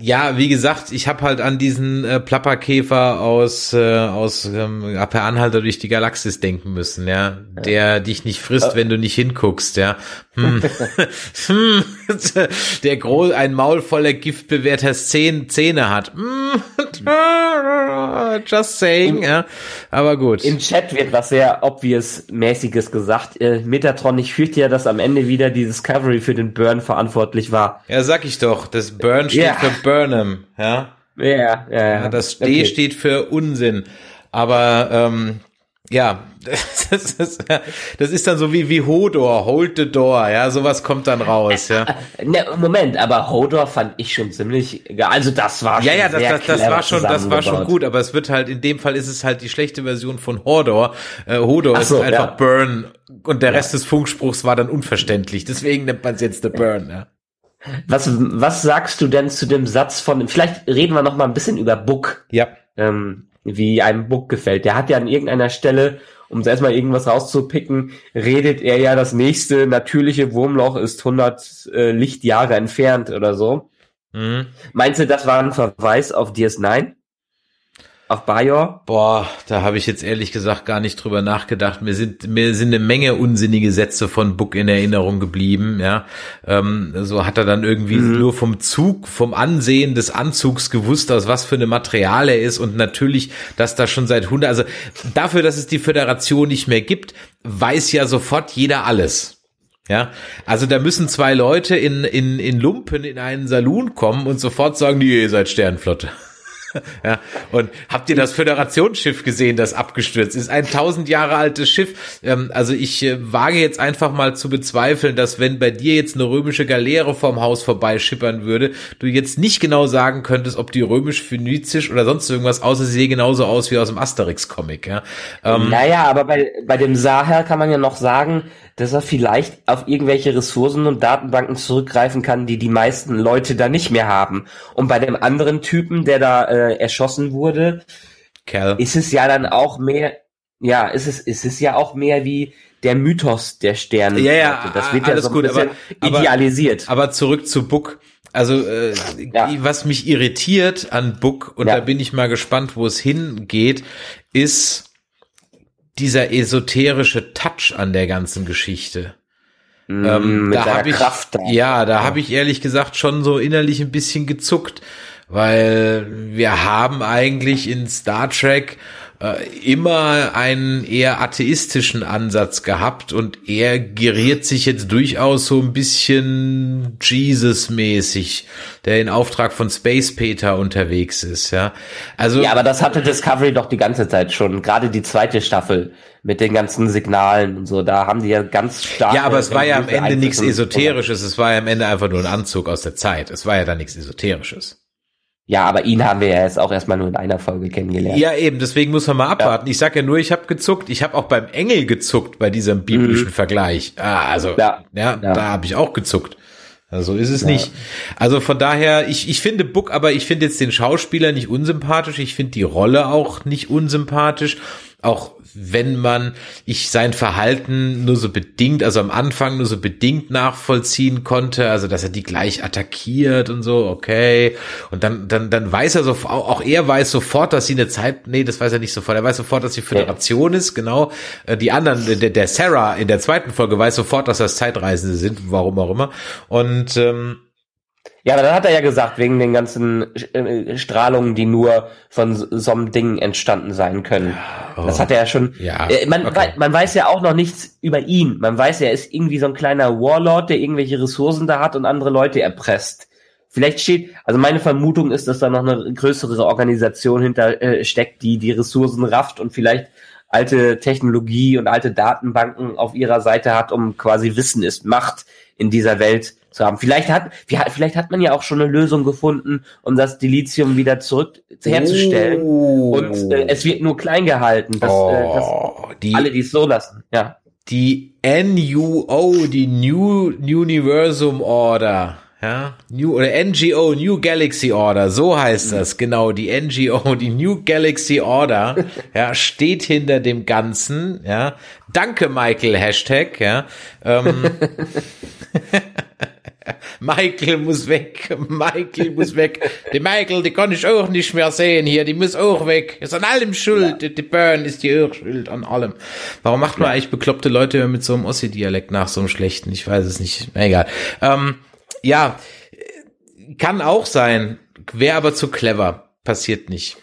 ja, wie gesagt, ich habe halt an diesen äh, Plapperkäfer aus äh, aus ähm, Per Anhalter durch die Galaxis denken müssen, ja, der dich nicht frisst, äh. wenn du nicht hinguckst, ja. Hm. [LAUGHS] hm. [LAUGHS] der groß ein Maul voller giftbewehrter Zähne, Zähne hat. Hm. [LAUGHS] Just saying, ja. Aber gut. Im Chat wird was sehr obvious mäßiges gesagt. Äh, Metatron, ich fürchte ja, dass am Ende wieder die Discovery für den Burn verantwortlich war. Ja, sag ich doch. Das Burn steht yeah. für Burnham, ja. Ja, ja, ja. ja das D okay. steht für Unsinn. Aber ähm, ja, [LAUGHS] das ist, das ist dann so wie, wie Hodor, hold the door, ja, sowas kommt dann raus, ja. [LAUGHS] Ne, Moment, aber Hodor fand ich schon ziemlich, also das war schon Ja, ja, das, das, das war schon, das war schon gut, aber es wird halt, in dem Fall ist es halt die schlechte Version von Hodor. Äh, Hodor so, ist einfach ja. Burn und der Rest des Funkspruchs war dann unverständlich, deswegen nennt man es jetzt The Burn, ja. Was, was sagst du denn zu dem Satz von, vielleicht reden wir noch mal ein bisschen über Book. Ja. Ähm, wie einem Book gefällt. Der hat ja an irgendeiner Stelle, um erstmal irgendwas rauszupicken, redet er ja, das nächste natürliche Wurmloch ist 100 äh, Lichtjahre entfernt oder so. Mhm. Meinst du, das war ein Verweis auf DS9? Auf Bajor? Boah, da habe ich jetzt ehrlich gesagt gar nicht drüber nachgedacht. Mir sind mir sind eine Menge unsinnige Sätze von Book in Erinnerung geblieben. Ja, ähm, so hat er dann irgendwie mhm. nur vom Zug, vom Ansehen des Anzugs gewusst, aus was für eine Material er ist und natürlich, dass da schon seit 100, also dafür, dass es die Föderation nicht mehr gibt, weiß ja sofort jeder alles. Ja, also da müssen zwei Leute in, in, in Lumpen in einen Saloon kommen und sofort sagen, die, ihr seid Sternflotte. Ja, und habt ihr das Föderationsschiff gesehen, das abgestürzt ist? Ein tausend Jahre altes Schiff. Ähm, also ich äh, wage jetzt einfach mal zu bezweifeln, dass wenn bei dir jetzt eine römische Galeere vorm Haus vorbeischippern würde, du jetzt nicht genau sagen könntest, ob die römisch-phönizisch oder sonst irgendwas außer sie sehen genauso aus wie aus dem Asterix-Comic. Ja? Ähm, naja, aber bei, bei dem Saher kann man ja noch sagen, dass er vielleicht auf irgendwelche Ressourcen und Datenbanken zurückgreifen kann, die die meisten Leute da nicht mehr haben. Und bei dem anderen Typen, der da äh, erschossen wurde, Cal. ist es ja dann auch mehr, ja, ist es, ist es ja auch mehr wie der Mythos der Sterne. Ja, ja, das wird ja so gut, aber, idealisiert. Aber, aber zurück zu Book. Also äh, ja. was mich irritiert an Book und ja. da bin ich mal gespannt, wo es hingeht, ist dieser esoterische Touch an der ganzen Geschichte. Mm, ähm, da habe ich, Kraft ja, da habe ich ehrlich gesagt schon so innerlich ein bisschen gezuckt, weil wir haben eigentlich in Star Trek äh, immer einen eher atheistischen Ansatz gehabt und er geriert sich jetzt durchaus so ein bisschen Jesus-mäßig, der in Auftrag von Space Peter unterwegs ist, ja. Also. Ja, aber das hatte Discovery doch die ganze Zeit schon, gerade die zweite Staffel mit den ganzen Signalen und so, da haben die ja ganz stark. Ja, aber es war ja am Ende nichts Esoterisches, es war ja am Ende einfach nur ein Anzug aus der Zeit, es war ja da nichts Esoterisches. Ja, aber ihn haben wir ja jetzt auch erstmal nur in einer Folge kennengelernt. Ja, eben, deswegen muss man mal abwarten. Ja. Ich sag ja nur, ich habe gezuckt. Ich habe auch beim Engel gezuckt bei diesem biblischen mhm. Vergleich. Ah, also, ja, ja, ja. da habe ich auch gezuckt. Also so ist es ja. nicht. Also von daher, ich, ich finde Book, aber ich finde jetzt den Schauspieler nicht unsympathisch. Ich finde die Rolle auch nicht unsympathisch. auch wenn man ich sein Verhalten nur so bedingt, also am Anfang nur so bedingt nachvollziehen konnte, also dass er die gleich attackiert und so, okay. Und dann, dann, dann weiß er so, auch er weiß sofort, dass sie eine Zeit, nee, das weiß er nicht sofort, er weiß sofort, dass die Föderation ja. ist, genau. Äh, die anderen, der, der Sarah in der zweiten Folge weiß sofort, dass das Zeitreisende sind, warum auch immer. Und ähm, ja, aber dann hat er ja gesagt, wegen den ganzen äh, Strahlungen, die nur von so einem Ding entstanden sein können. Oh. Das hat er ja schon. Ja, äh, man, okay. man weiß ja auch noch nichts über ihn. Man weiß ja, er ist irgendwie so ein kleiner Warlord, der irgendwelche Ressourcen da hat und andere Leute erpresst. Vielleicht steht, also meine Vermutung ist, dass da noch eine größere Organisation hinter äh, steckt, die die Ressourcen rafft und vielleicht alte Technologie und alte Datenbanken auf ihrer Seite hat, um quasi Wissen ist Macht in dieser Welt zu haben. Vielleicht hat, vielleicht hat man ja auch schon eine Lösung gefunden, um das Dilithium wieder zurück herzustellen. Oh. Und äh, es wird nur klein gehalten, dass, oh, äh, dass die, alle dies so lassen. Ja. Die NUO, die New Universum Order. Ja, New oder NGO, New Galaxy Order, so heißt das, genau, die NGO, die New Galaxy Order, [LAUGHS] ja, steht hinter dem Ganzen, ja. Danke, Michael, Hashtag, ja. Ähm, [LAUGHS] Michael muss weg, Michael muss weg. Die Michael, die kann ich auch nicht mehr sehen hier, die muss auch weg. Ist an allem schuld, ja. die Burn ist die auch schuld an allem. Warum macht man eigentlich bekloppte Leute mit so einem Ossi-Dialekt nach so einem schlechten? Ich weiß es nicht, egal. Ähm, ja, kann auch sein, wäre aber zu clever, passiert nicht.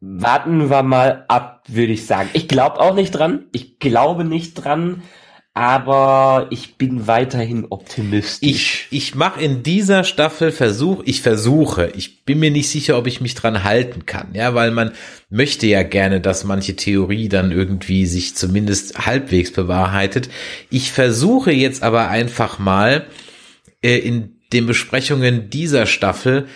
Warten wir mal ab, würde ich sagen. Ich glaube auch nicht dran. Ich glaube nicht dran aber ich bin weiterhin optimistisch. Ich, ich mache in dieser Staffel Versuch, ich versuche, ich bin mir nicht sicher, ob ich mich dran halten kann, ja, weil man möchte ja gerne, dass manche Theorie dann irgendwie sich zumindest halbwegs bewahrheitet. Ich versuche jetzt aber einfach mal äh, in den Besprechungen dieser Staffel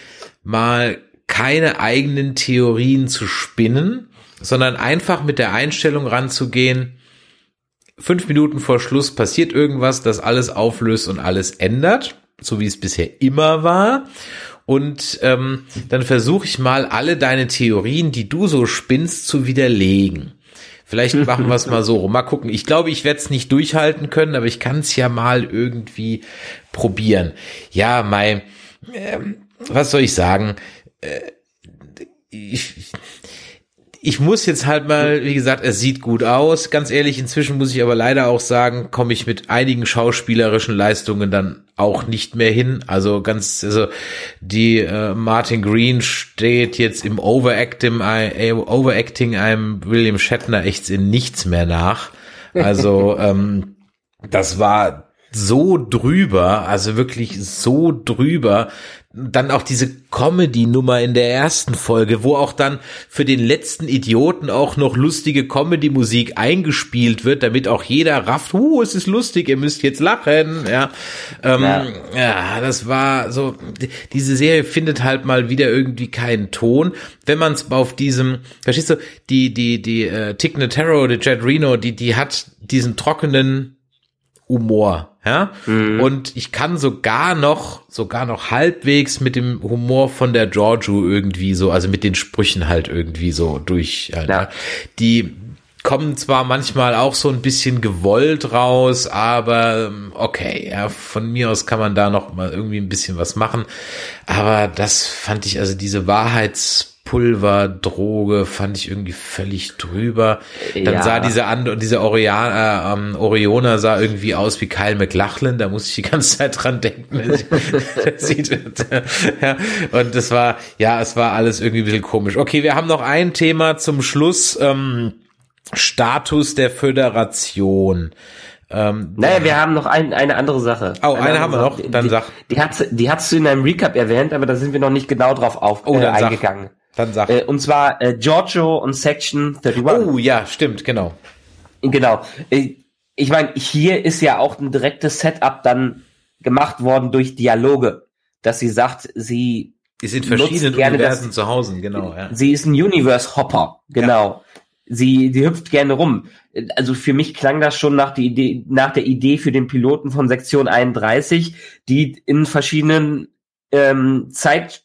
mal keine eigenen Theorien zu spinnen, sondern einfach mit der Einstellung ranzugehen, fünf Minuten vor Schluss passiert irgendwas, das alles auflöst und alles ändert, so wie es bisher immer war. Und ähm, dann versuche ich mal alle deine Theorien, die du so spinnst, zu widerlegen. Vielleicht machen wir es mal so rum. Mal gucken. Ich glaube, ich werde es nicht durchhalten können, aber ich kann es ja mal irgendwie probieren. Ja, Mai, äh, was soll ich sagen? Äh, ich, ich muss jetzt halt mal, wie gesagt, es sieht gut aus. Ganz ehrlich, inzwischen muss ich aber leider auch sagen, komme ich mit einigen schauspielerischen Leistungen dann auch nicht mehr hin. Also ganz, also die äh, Martin Green steht jetzt im Overacting, äh, Overacting einem William Shatner echt in nichts mehr nach. Also [LAUGHS] ähm, das war so drüber, also wirklich so drüber. Dann auch diese Comedy-Nummer in der ersten Folge, wo auch dann für den letzten Idioten auch noch lustige Comedy-Musik eingespielt wird, damit auch jeder rafft, uh, es ist lustig, ihr müsst jetzt lachen, ja. Ähm, ja. ja, das war so, diese Serie findet halt mal wieder irgendwie keinen Ton. Wenn man es auf diesem, verstehst du, die, die, die, äh, Tick Notaro, die Jet Reno, die, die hat diesen trockenen Humor, ja. Mhm. Und ich kann sogar noch, sogar noch halbwegs mit dem Humor von der Giorgio irgendwie so, also mit den Sprüchen halt irgendwie so durch. Ja. ja. Die kommen zwar manchmal auch so ein bisschen gewollt raus, aber ähm, okay, ja, von mir aus kann man da noch mal irgendwie ein bisschen was machen. Aber das fand ich, also diese Wahrheits Pulver, Droge, fand ich irgendwie völlig drüber. Dann ja. sah diese andere, diese Orion, äh, ähm, Oriona sah irgendwie aus wie Kyle McLachlan, da muss ich die ganze Zeit dran denken. [LAUGHS] Ja, und das war, ja, es war alles irgendwie ein bisschen komisch. Okay, wir haben noch ein Thema zum Schluss, ähm, Status der Föderation. Ähm, naja, wir haben noch ein, eine andere Sache. Oh, eine, eine haben wir noch, dann die, sag. Die, hat, die hast du in einem Recap erwähnt, aber da sind wir noch nicht genau drauf auf, oh, äh, eingegangen. Sag. Dann sag. Äh, und zwar äh, Giorgio und Section 31. Oh ja, stimmt, genau. Genau. Äh, ich meine, hier ist ja auch ein direktes Setup dann gemacht worden durch Dialoge, dass sie sagt, sie ist in verschiedenen gerne Universen das, zu Hause, genau. Ja. Sie ist ein Universe Hopper, genau. Ja. Sie, sie hüpft gerne rum. Also für mich klang das schon nach, die Idee, nach der Idee für den Piloten von Sektion 31, die in verschiedenen ähm, Zeit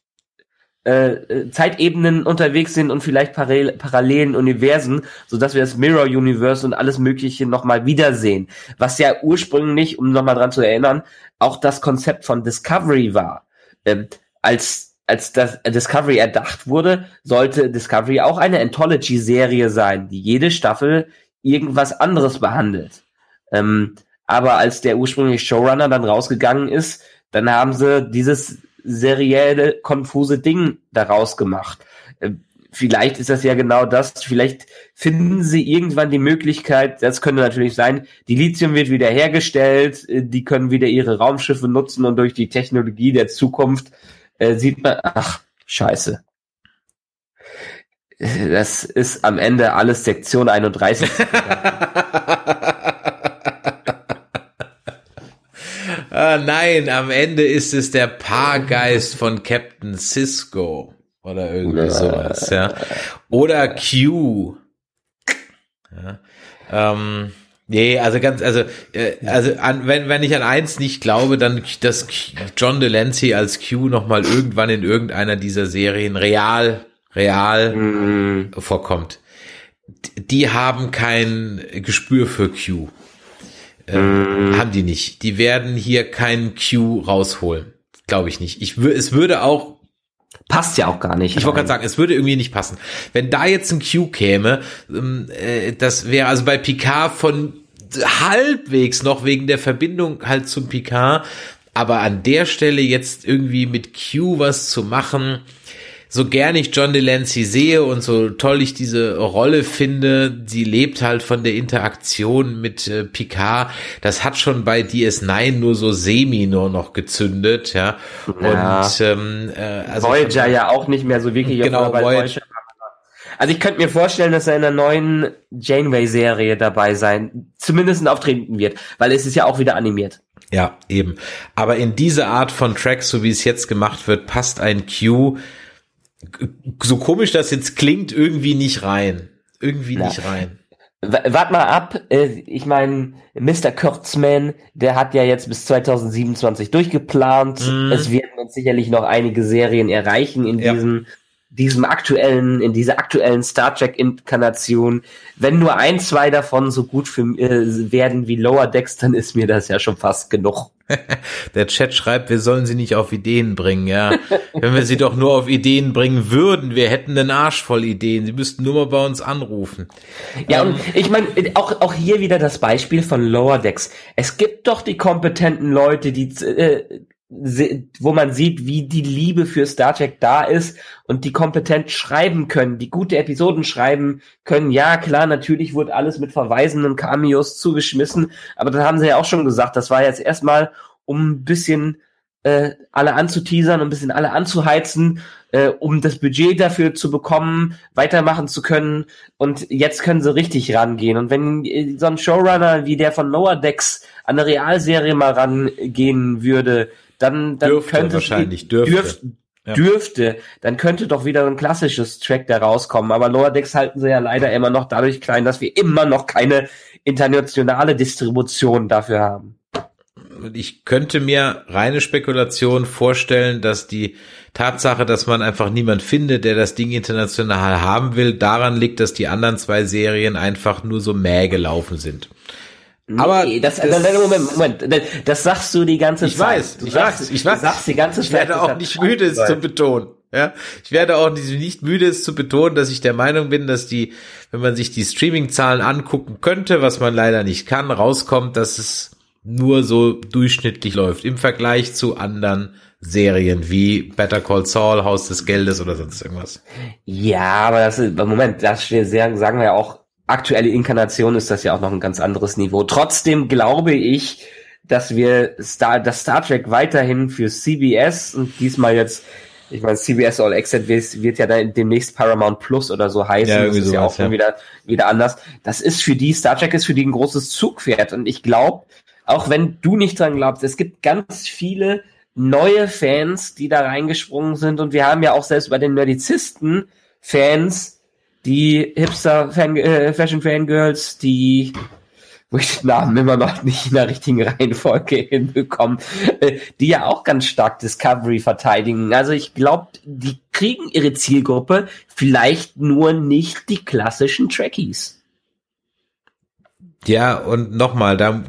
äh, Zeitebenen unterwegs sind und vielleicht parallel, parallelen Universen, so dass wir das Mirror Universe und alles Mögliche nochmal wiedersehen. Was ja ursprünglich, um nochmal dran zu erinnern, auch das Konzept von Discovery war. Ähm, als als das Discovery erdacht wurde, sollte Discovery auch eine Anthology-Serie sein, die jede Staffel irgendwas anderes behandelt. Ähm, aber als der ursprüngliche Showrunner dann rausgegangen ist, dann haben sie dieses serielle, konfuse Ding daraus gemacht. Äh, vielleicht ist das ja genau das. Vielleicht finden sie irgendwann die Möglichkeit, das könnte natürlich sein, die Lithium wird wieder hergestellt, äh, die können wieder ihre Raumschiffe nutzen und durch die Technologie der Zukunft äh, sieht man, ach, scheiße. Das ist am Ende alles Sektion 31. [LAUGHS] nein, am Ende ist es der Paargeist von Captain Cisco oder irgendwie sowas, ja. Oder Q. Ja. Ähm, nee, also ganz, also, äh, also an, wenn, wenn ich an eins nicht glaube, dann, dass John Delancey als Q nochmal irgendwann in irgendeiner dieser Serien real, real mm. vorkommt. Die haben kein Gespür für Q. Ähm, mm. Haben die nicht. Die werden hier keinen Q rausholen. Glaube ich nicht. Ich es würde auch Passt ja auch gar nicht. Ich wollte gerade sagen, es würde irgendwie nicht passen. Wenn da jetzt ein Q käme, ähm, äh, das wäre also bei Picard von halbwegs noch wegen der Verbindung halt zum Picard, aber an der Stelle jetzt irgendwie mit Q was zu machen, so gern ich John Delancey sehe und so toll ich diese Rolle finde, sie lebt halt von der Interaktion mit äh, Picard. Das hat schon bei DS9 nur so semi nur noch gezündet, ja. ja. Und ähm, äh, also Voyager ja auch nicht mehr so wirklich. Genau, Voyager. Also ich könnte mir vorstellen, dass er in der neuen Janeway-Serie dabei sein, zumindest ein Auftreten wird, weil es ist ja auch wieder animiert. Ja, eben. Aber in diese Art von Track, so wie es jetzt gemacht wird, passt ein Q so komisch das jetzt klingt, irgendwie nicht rein. Irgendwie ja. nicht rein. Wart mal ab, äh, ich meine, Mr. Kurtzman, der hat ja jetzt bis 2027 durchgeplant. Mm. Es werden uns sicherlich noch einige Serien erreichen in ja. diesem diesem aktuellen, in dieser aktuellen Star Trek Inkarnation. Wenn nur ein, zwei davon so gut für, äh, werden wie Lower Decks, dann ist mir das ja schon fast genug. [LAUGHS] Der Chat schreibt, wir sollen sie nicht auf Ideen bringen, ja. [LAUGHS] Wenn wir sie doch nur auf Ideen bringen würden, wir hätten den Arsch voll Ideen. Sie müssten nur mal bei uns anrufen. Ja, ähm, und ich meine, auch, auch hier wieder das Beispiel von Lower Decks. Es gibt doch die kompetenten Leute, die äh, wo man sieht, wie die Liebe für Star Trek da ist und die kompetent schreiben können, die gute Episoden schreiben können. Ja, klar, natürlich wurde alles mit Verweisen und Cameos zugeschmissen, aber das haben sie ja auch schon gesagt. Das war jetzt erstmal, um ein bisschen äh, alle anzuteasern, ein bisschen alle anzuheizen, äh, um das Budget dafür zu bekommen, weitermachen zu können. Und jetzt können sie richtig rangehen. Und wenn äh, so ein Showrunner wie der von Lower Decks an eine Realserie mal rangehen würde, dann, dann dürfte könnte wahrscheinlich dürfte. Dürf, ja. dürfte, dann könnte doch wieder ein klassisches Track da rauskommen. Aber Lower Decks halten sie ja leider immer noch dadurch klein, dass wir immer noch keine internationale Distribution dafür haben. Ich könnte mir reine Spekulation vorstellen, dass die Tatsache, dass man einfach niemand findet, der das Ding international haben will, daran liegt, dass die anderen zwei Serien einfach nur so mäh gelaufen sind. Aber nee, das, das, Moment, Moment, das sagst du die ganze ich Zeit. Weiß, ich sagst, weiß, ich weiß, du sagst die ganze Zeit. Ich werde auch nicht müde, es zu betonen. Ja, ich werde auch nicht müde, es zu betonen, dass ich der Meinung bin, dass die, wenn man sich die Streaming-Zahlen angucken könnte, was man leider nicht kann, rauskommt, dass es nur so durchschnittlich läuft im Vergleich zu anderen Serien wie Better Call Saul, Haus des Geldes oder sonst irgendwas. Ja, aber das ist, Moment, das sagen wir ja auch aktuelle Inkarnation ist das ja auch noch ein ganz anderes Niveau. Trotzdem glaube ich, dass wir Star, das Star Trek weiterhin für CBS und diesmal jetzt, ich meine, CBS All Access wird, ja dann demnächst Paramount Plus oder so heißen. Ja, das ist ja auch schon ja. wieder, wieder anders. Das ist für die, Star Trek ist für die ein großes Zugpferd und ich glaube, auch wenn du nicht dran glaubst, es gibt ganz viele neue Fans, die da reingesprungen sind und wir haben ja auch selbst bei den Nerdizisten Fans, die Hipster -Fan, äh, die wo ich den Namen immer noch nicht in der richtigen Reihenfolge hinbekomme, äh, die ja auch ganz stark Discovery verteidigen. Also ich glaube, die kriegen ihre Zielgruppe vielleicht nur nicht die klassischen Trekkies. Ja, und nochmal, da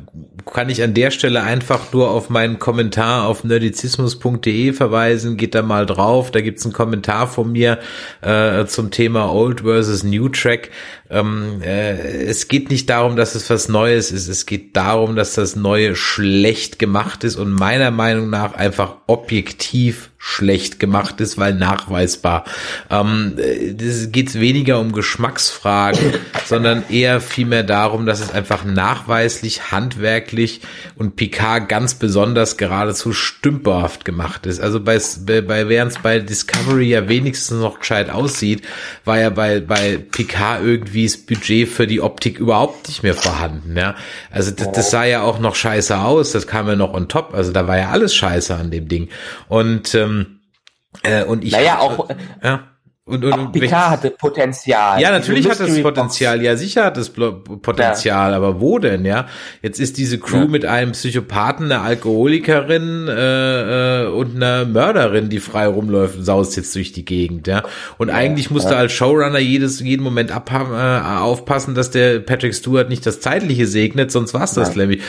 kann ich an der Stelle einfach nur auf meinen Kommentar auf nerdizismus.de verweisen. Geht da mal drauf. Da gibt's einen Kommentar von mir äh, zum Thema Old versus New Track. Ähm, äh, es geht nicht darum, dass es was Neues ist. Es geht darum, dass das Neue schlecht gemacht ist und meiner Meinung nach einfach objektiv schlecht gemacht ist, weil nachweisbar. Ähm, es geht weniger um Geschmacksfragen, [LAUGHS] sondern eher vielmehr darum, dass es einfach nachweislich, handwerklich und Picard ganz besonders geradezu stümperhaft gemacht ist. Also bei, bei während es bei Discovery ja wenigstens noch gescheit aussieht, war ja bei, bei Picard irgendwie das Budget für die Optik überhaupt nicht mehr vorhanden. Ja? Also das, das sah ja auch noch scheiße aus, das kam ja noch on top. Also da war ja alles scheiße an dem Ding. Und ähm, äh, und ich naja, auch, ja. Und, und, auch Picard hatte Potenzial. Ja, natürlich hat es Potenzial. Ja, sicher hat es Potenzial. Ja. Aber wo denn, ja? Jetzt ist diese Crew ja. mit einem Psychopathen, einer Alkoholikerin äh, äh, und einer Mörderin, die frei rumläuft und saust jetzt durch die Gegend, ja. Und ja, eigentlich musste als Showrunner jedes jeden Moment ab, äh, aufpassen, dass der Patrick Stewart nicht das Zeitliche segnet, sonst war's das, nämlich.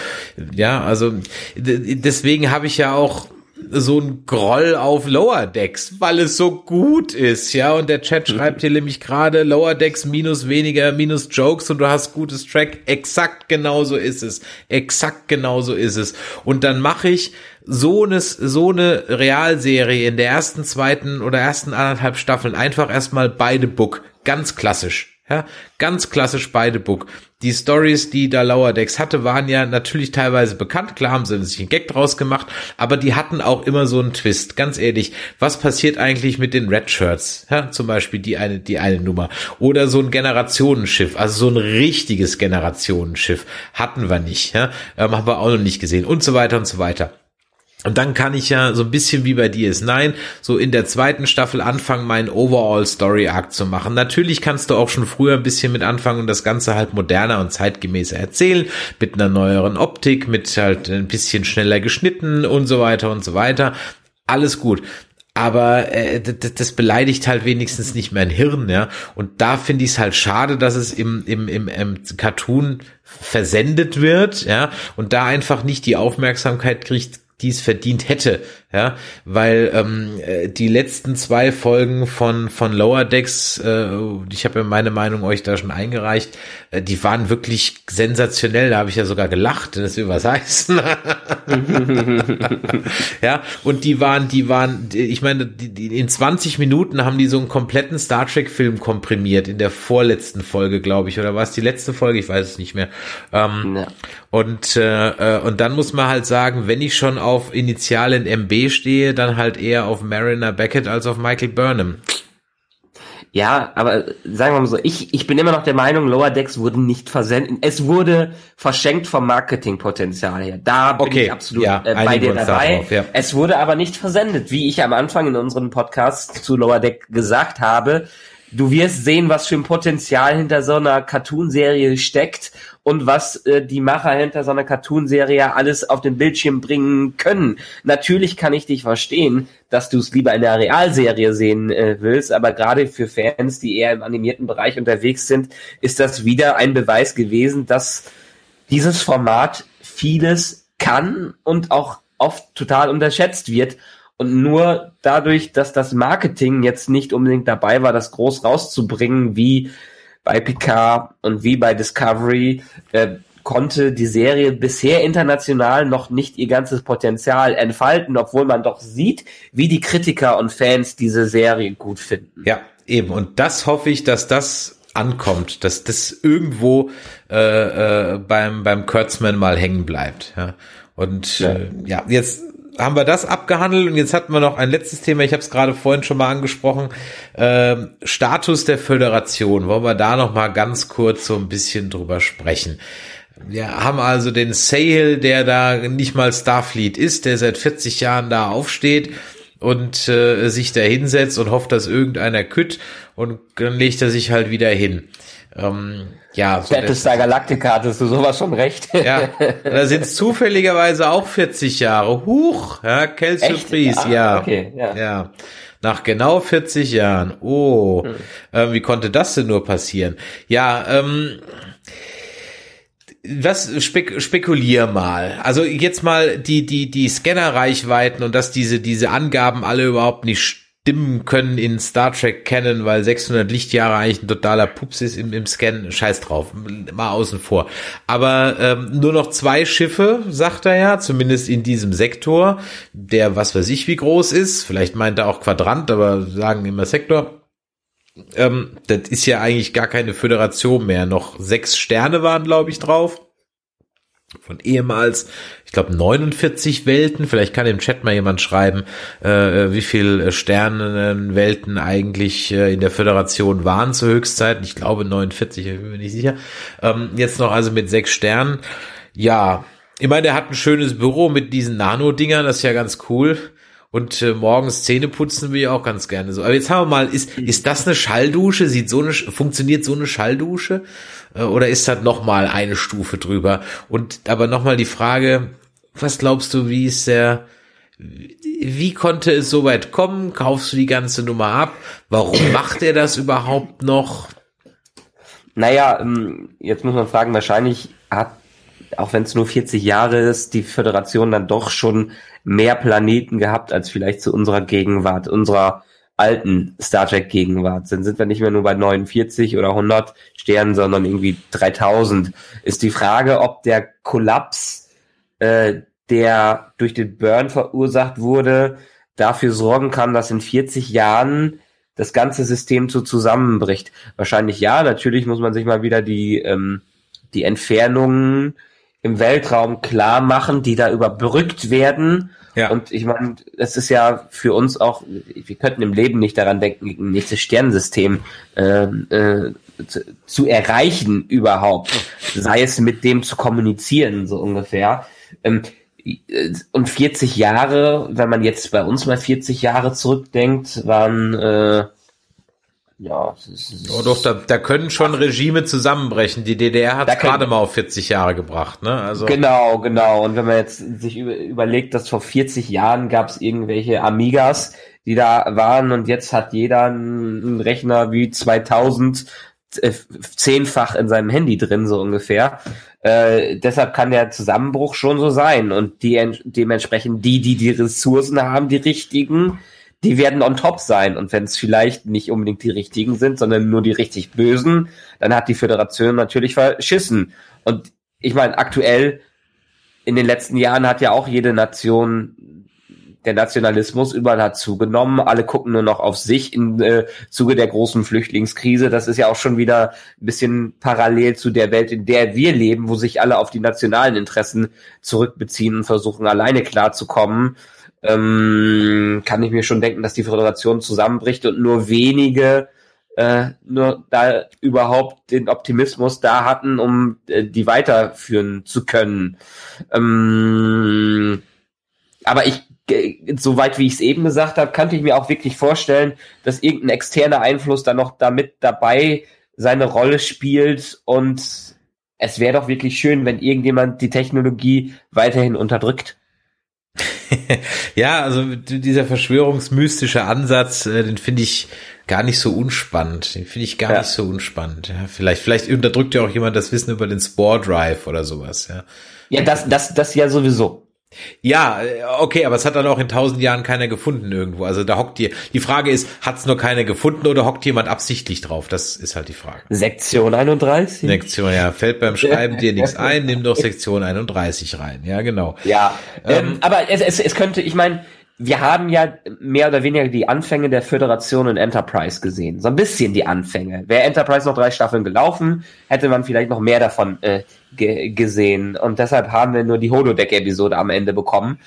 Ja, also deswegen habe ich ja auch so ein Groll auf Lower Decks, weil es so gut ist, ja. Und der Chat schreibt hier nämlich gerade Lower Decks minus weniger minus Jokes und du hast gutes Track. Exakt genauso ist es. Exakt genauso ist es. Und dann mache ich so eine, so eine Realserie in der ersten, zweiten oder ersten anderthalb Staffeln einfach erstmal beide Book. Ganz klassisch. Ja, ganz klassisch beide Book. Die Stories, die da Lower Decks hatte, waren ja natürlich teilweise bekannt. Klar haben sie sich einen Gag draus gemacht, aber die hatten auch immer so einen Twist. Ganz ehrlich, was passiert eigentlich mit den Red Shirts? Ja, zum Beispiel die eine, die eine Nummer. Oder so ein Generationenschiff, also so ein richtiges Generationenschiff hatten wir nicht. Ja, ähm, haben wir auch noch nicht gesehen und so weiter und so weiter. Und dann kann ich ja so ein bisschen wie bei DS9 so in der zweiten Staffel anfangen, meinen Overall Story Arc zu machen. Natürlich kannst du auch schon früher ein bisschen mit anfangen und das Ganze halt moderner und zeitgemäßer erzählen, mit einer neueren Optik, mit halt ein bisschen schneller geschnitten und so weiter und so weiter. Alles gut aber äh, das beleidigt halt wenigstens nicht mein Hirn, ja. Und da finde ich es halt schade, dass es im, im, im, im Cartoon versendet wird, ja, und da einfach nicht die Aufmerksamkeit kriegt, die es verdient hätte, ja, weil ähm, äh, die letzten zwei Folgen von von Lower Decks, äh, ich habe ja meine Meinung euch da schon eingereicht, äh, die waren wirklich sensationell, da habe ich ja sogar gelacht, das will was heißen. [LAUGHS] ja, und die waren, die waren, ich meine, die, die, in 20 Minuten haben die so einen kompletten Star Trek Film komprimiert in der vorletzten Folge, glaube ich, oder war es die letzte Folge? Ich weiß es nicht mehr. Ähm, ja. Und äh, äh, und dann muss man halt sagen, wenn ich schon auf Initialen MB stehe, dann halt eher auf Mariner Beckett als auf Michael Burnham. Ja, aber sagen wir mal so, ich, ich bin immer noch der Meinung, Lower Decks wurden nicht versendet. Es wurde verschenkt vom Marketingpotenzial her. Da bin okay, ich absolut ja, äh, bei dir dabei. Darauf, ja. Es wurde aber nicht versendet, wie ich am Anfang in unserem Podcast zu Lower Deck gesagt habe. Du wirst sehen, was für ein Potenzial hinter so einer Cartoonserie steckt und was äh, die Macher hinter so einer Cartoonserie alles auf den Bildschirm bringen können. Natürlich kann ich dich verstehen, dass du es lieber in der Realserie sehen äh, willst, aber gerade für Fans, die eher im animierten Bereich unterwegs sind, ist das wieder ein Beweis gewesen, dass dieses Format vieles kann und auch oft total unterschätzt wird. Und nur dadurch, dass das Marketing jetzt nicht unbedingt dabei war, das groß rauszubringen, wie bei Picard und wie bei Discovery äh, konnte die Serie bisher international noch nicht ihr ganzes Potenzial entfalten, obwohl man doch sieht, wie die Kritiker und Fans diese Serie gut finden. Ja, eben. Und das hoffe ich, dass das ankommt, dass das irgendwo äh, äh, beim beim Kurtzman mal hängen bleibt. Ja. Und ja. Äh, ja, jetzt haben wir das abgehandelt und jetzt hatten wir noch ein letztes Thema, ich habe es gerade vorhin schon mal angesprochen, ähm, Status der Föderation. Wollen wir da noch mal ganz kurz so ein bisschen drüber sprechen? Wir haben also den Sale, der da nicht mal Starfleet ist, der seit 40 Jahren da aufsteht und äh, sich da hinsetzt und hofft, dass irgendeiner kütt und dann legt er sich halt wieder hin. Ähm, ja, so Battlestar Galactica hattest du sowas schon recht. Ja, da sind es [LAUGHS] zufälligerweise auch 40 Jahre. Huch, ja, Quelle Surprise, ah, ja. Okay, ja. ja. Nach genau 40 Jahren. Oh, hm. ähm, wie konnte das denn nur passieren? Ja, ähm, was spek spekulier mal. Also jetzt mal die die die Scannerreichweiten und dass diese diese Angaben alle überhaupt nicht stimmen können in Star Trek kennen, weil 600 Lichtjahre eigentlich ein totaler Pups ist im, im Scan. Scheiß drauf, mal außen vor. Aber ähm, nur noch zwei Schiffe, sagt er ja, zumindest in diesem Sektor, der was weiß ich wie groß ist. Vielleicht meint er auch Quadrant, aber sagen immer Sektor. Ähm, das ist ja eigentlich gar keine Föderation mehr. Noch sechs Sterne waren, glaube ich, drauf von ehemals, ich glaube 49 Welten. Vielleicht kann im Chat mal jemand schreiben, äh, wie viel Sternenwelten eigentlich äh, in der Föderation waren zur Höchstzeit. Ich glaube 49, ich bin mir nicht sicher. Ähm, jetzt noch also mit sechs Sternen. Ja, ich meine, der hat ein schönes Büro mit diesen Nano-Dingern, das ist ja ganz cool. Und äh, morgens Zähne putzen will ich auch ganz gerne so. Aber jetzt haben wir mal, ist, ist das eine Schalldusche? Sieht so eine, funktioniert so eine Schalldusche? Äh, oder ist das nochmal eine Stufe drüber? Und aber nochmal die Frage, was glaubst du, wie ist der, wie konnte es so weit kommen? Kaufst du die ganze Nummer ab? Warum [COUGHS] macht er das überhaupt noch? Naja, ähm, jetzt muss man fragen, wahrscheinlich hat, auch wenn es nur 40 Jahre ist, die Föderation dann doch schon mehr Planeten gehabt als vielleicht zu unserer Gegenwart, unserer alten Star Trek Gegenwart sind, sind wir nicht mehr nur bei 49 oder 100 Sternen, sondern irgendwie 3000. Ist die Frage, ob der Kollaps, äh, der durch den Burn verursacht wurde, dafür sorgen kann, dass in 40 Jahren das ganze System so zusammenbricht. Wahrscheinlich ja, natürlich muss man sich mal wieder die, ähm, die Entfernungen im Weltraum klar machen, die da überbrückt werden ja. Und ich meine, es ist ja für uns auch, wir könnten im Leben nicht daran denken, ein nächstes Sternensystem äh, äh, zu, zu, erreichen überhaupt. Sei es mit dem zu kommunizieren, so ungefähr. Ähm, und 40 Jahre, wenn man jetzt bei uns mal 40 Jahre zurückdenkt, waren äh, ja, oh doch, da, da können schon Regime zusammenbrechen. Die DDR hat gerade mal auf 40 Jahre gebracht, ne? Also genau, genau. Und wenn man jetzt sich überlegt, dass vor 40 Jahren gab es irgendwelche Amigas, die da waren und jetzt hat jeder einen Rechner wie 2000 äh, zehnfach in seinem Handy drin, so ungefähr. Äh, deshalb kann der Zusammenbruch schon so sein. Und die dementsprechend die, die die Ressourcen haben, die richtigen, die werden on top sein. Und wenn es vielleicht nicht unbedingt die richtigen sind, sondern nur die richtig bösen, dann hat die Föderation natürlich verschissen. Und ich meine, aktuell in den letzten Jahren hat ja auch jede Nation der Nationalismus überall hat zugenommen. Alle gucken nur noch auf sich im äh, Zuge der großen Flüchtlingskrise. Das ist ja auch schon wieder ein bisschen parallel zu der Welt, in der wir leben, wo sich alle auf die nationalen Interessen zurückbeziehen und versuchen, alleine klarzukommen ähm, kann ich mir schon denken, dass die Föderation zusammenbricht und nur wenige äh, nur da überhaupt den Optimismus da hatten, um äh, die weiterführen zu können. Ähm, aber ich, äh, soweit wie ich es eben gesagt habe, kannte ich mir auch wirklich vorstellen, dass irgendein externer Einfluss da noch damit dabei seine Rolle spielt und es wäre doch wirklich schön, wenn irgendjemand die Technologie weiterhin unterdrückt. [LAUGHS] ja, also dieser verschwörungsmystische Ansatz, äh, den finde ich gar nicht so unspannend. Den finde ich gar ja. nicht so unspannend. Ja, vielleicht, vielleicht unterdrückt ja auch jemand das Wissen über den Spore Drive oder sowas. Ja, ja das, das, das ja sowieso. Ja, okay, aber es hat dann auch in tausend Jahren keiner gefunden irgendwo. Also da hockt die. Die Frage ist, hat es nur keiner gefunden oder hockt jemand absichtlich drauf? Das ist halt die Frage. Sektion 31. Sektion, ja, fällt beim Schreiben dir nichts ein, nimm doch [LAUGHS] Sektion 31 rein. Ja, genau. Ja, ähm, ähm, aber es, es, es könnte, ich meine, wir haben ja mehr oder weniger die Anfänge der Föderation und Enterprise gesehen. So ein bisschen die Anfänge. Wäre Enterprise noch drei Staffeln gelaufen, hätte man vielleicht noch mehr davon äh, ge gesehen. Und deshalb haben wir nur die Holodeck-Episode am Ende bekommen.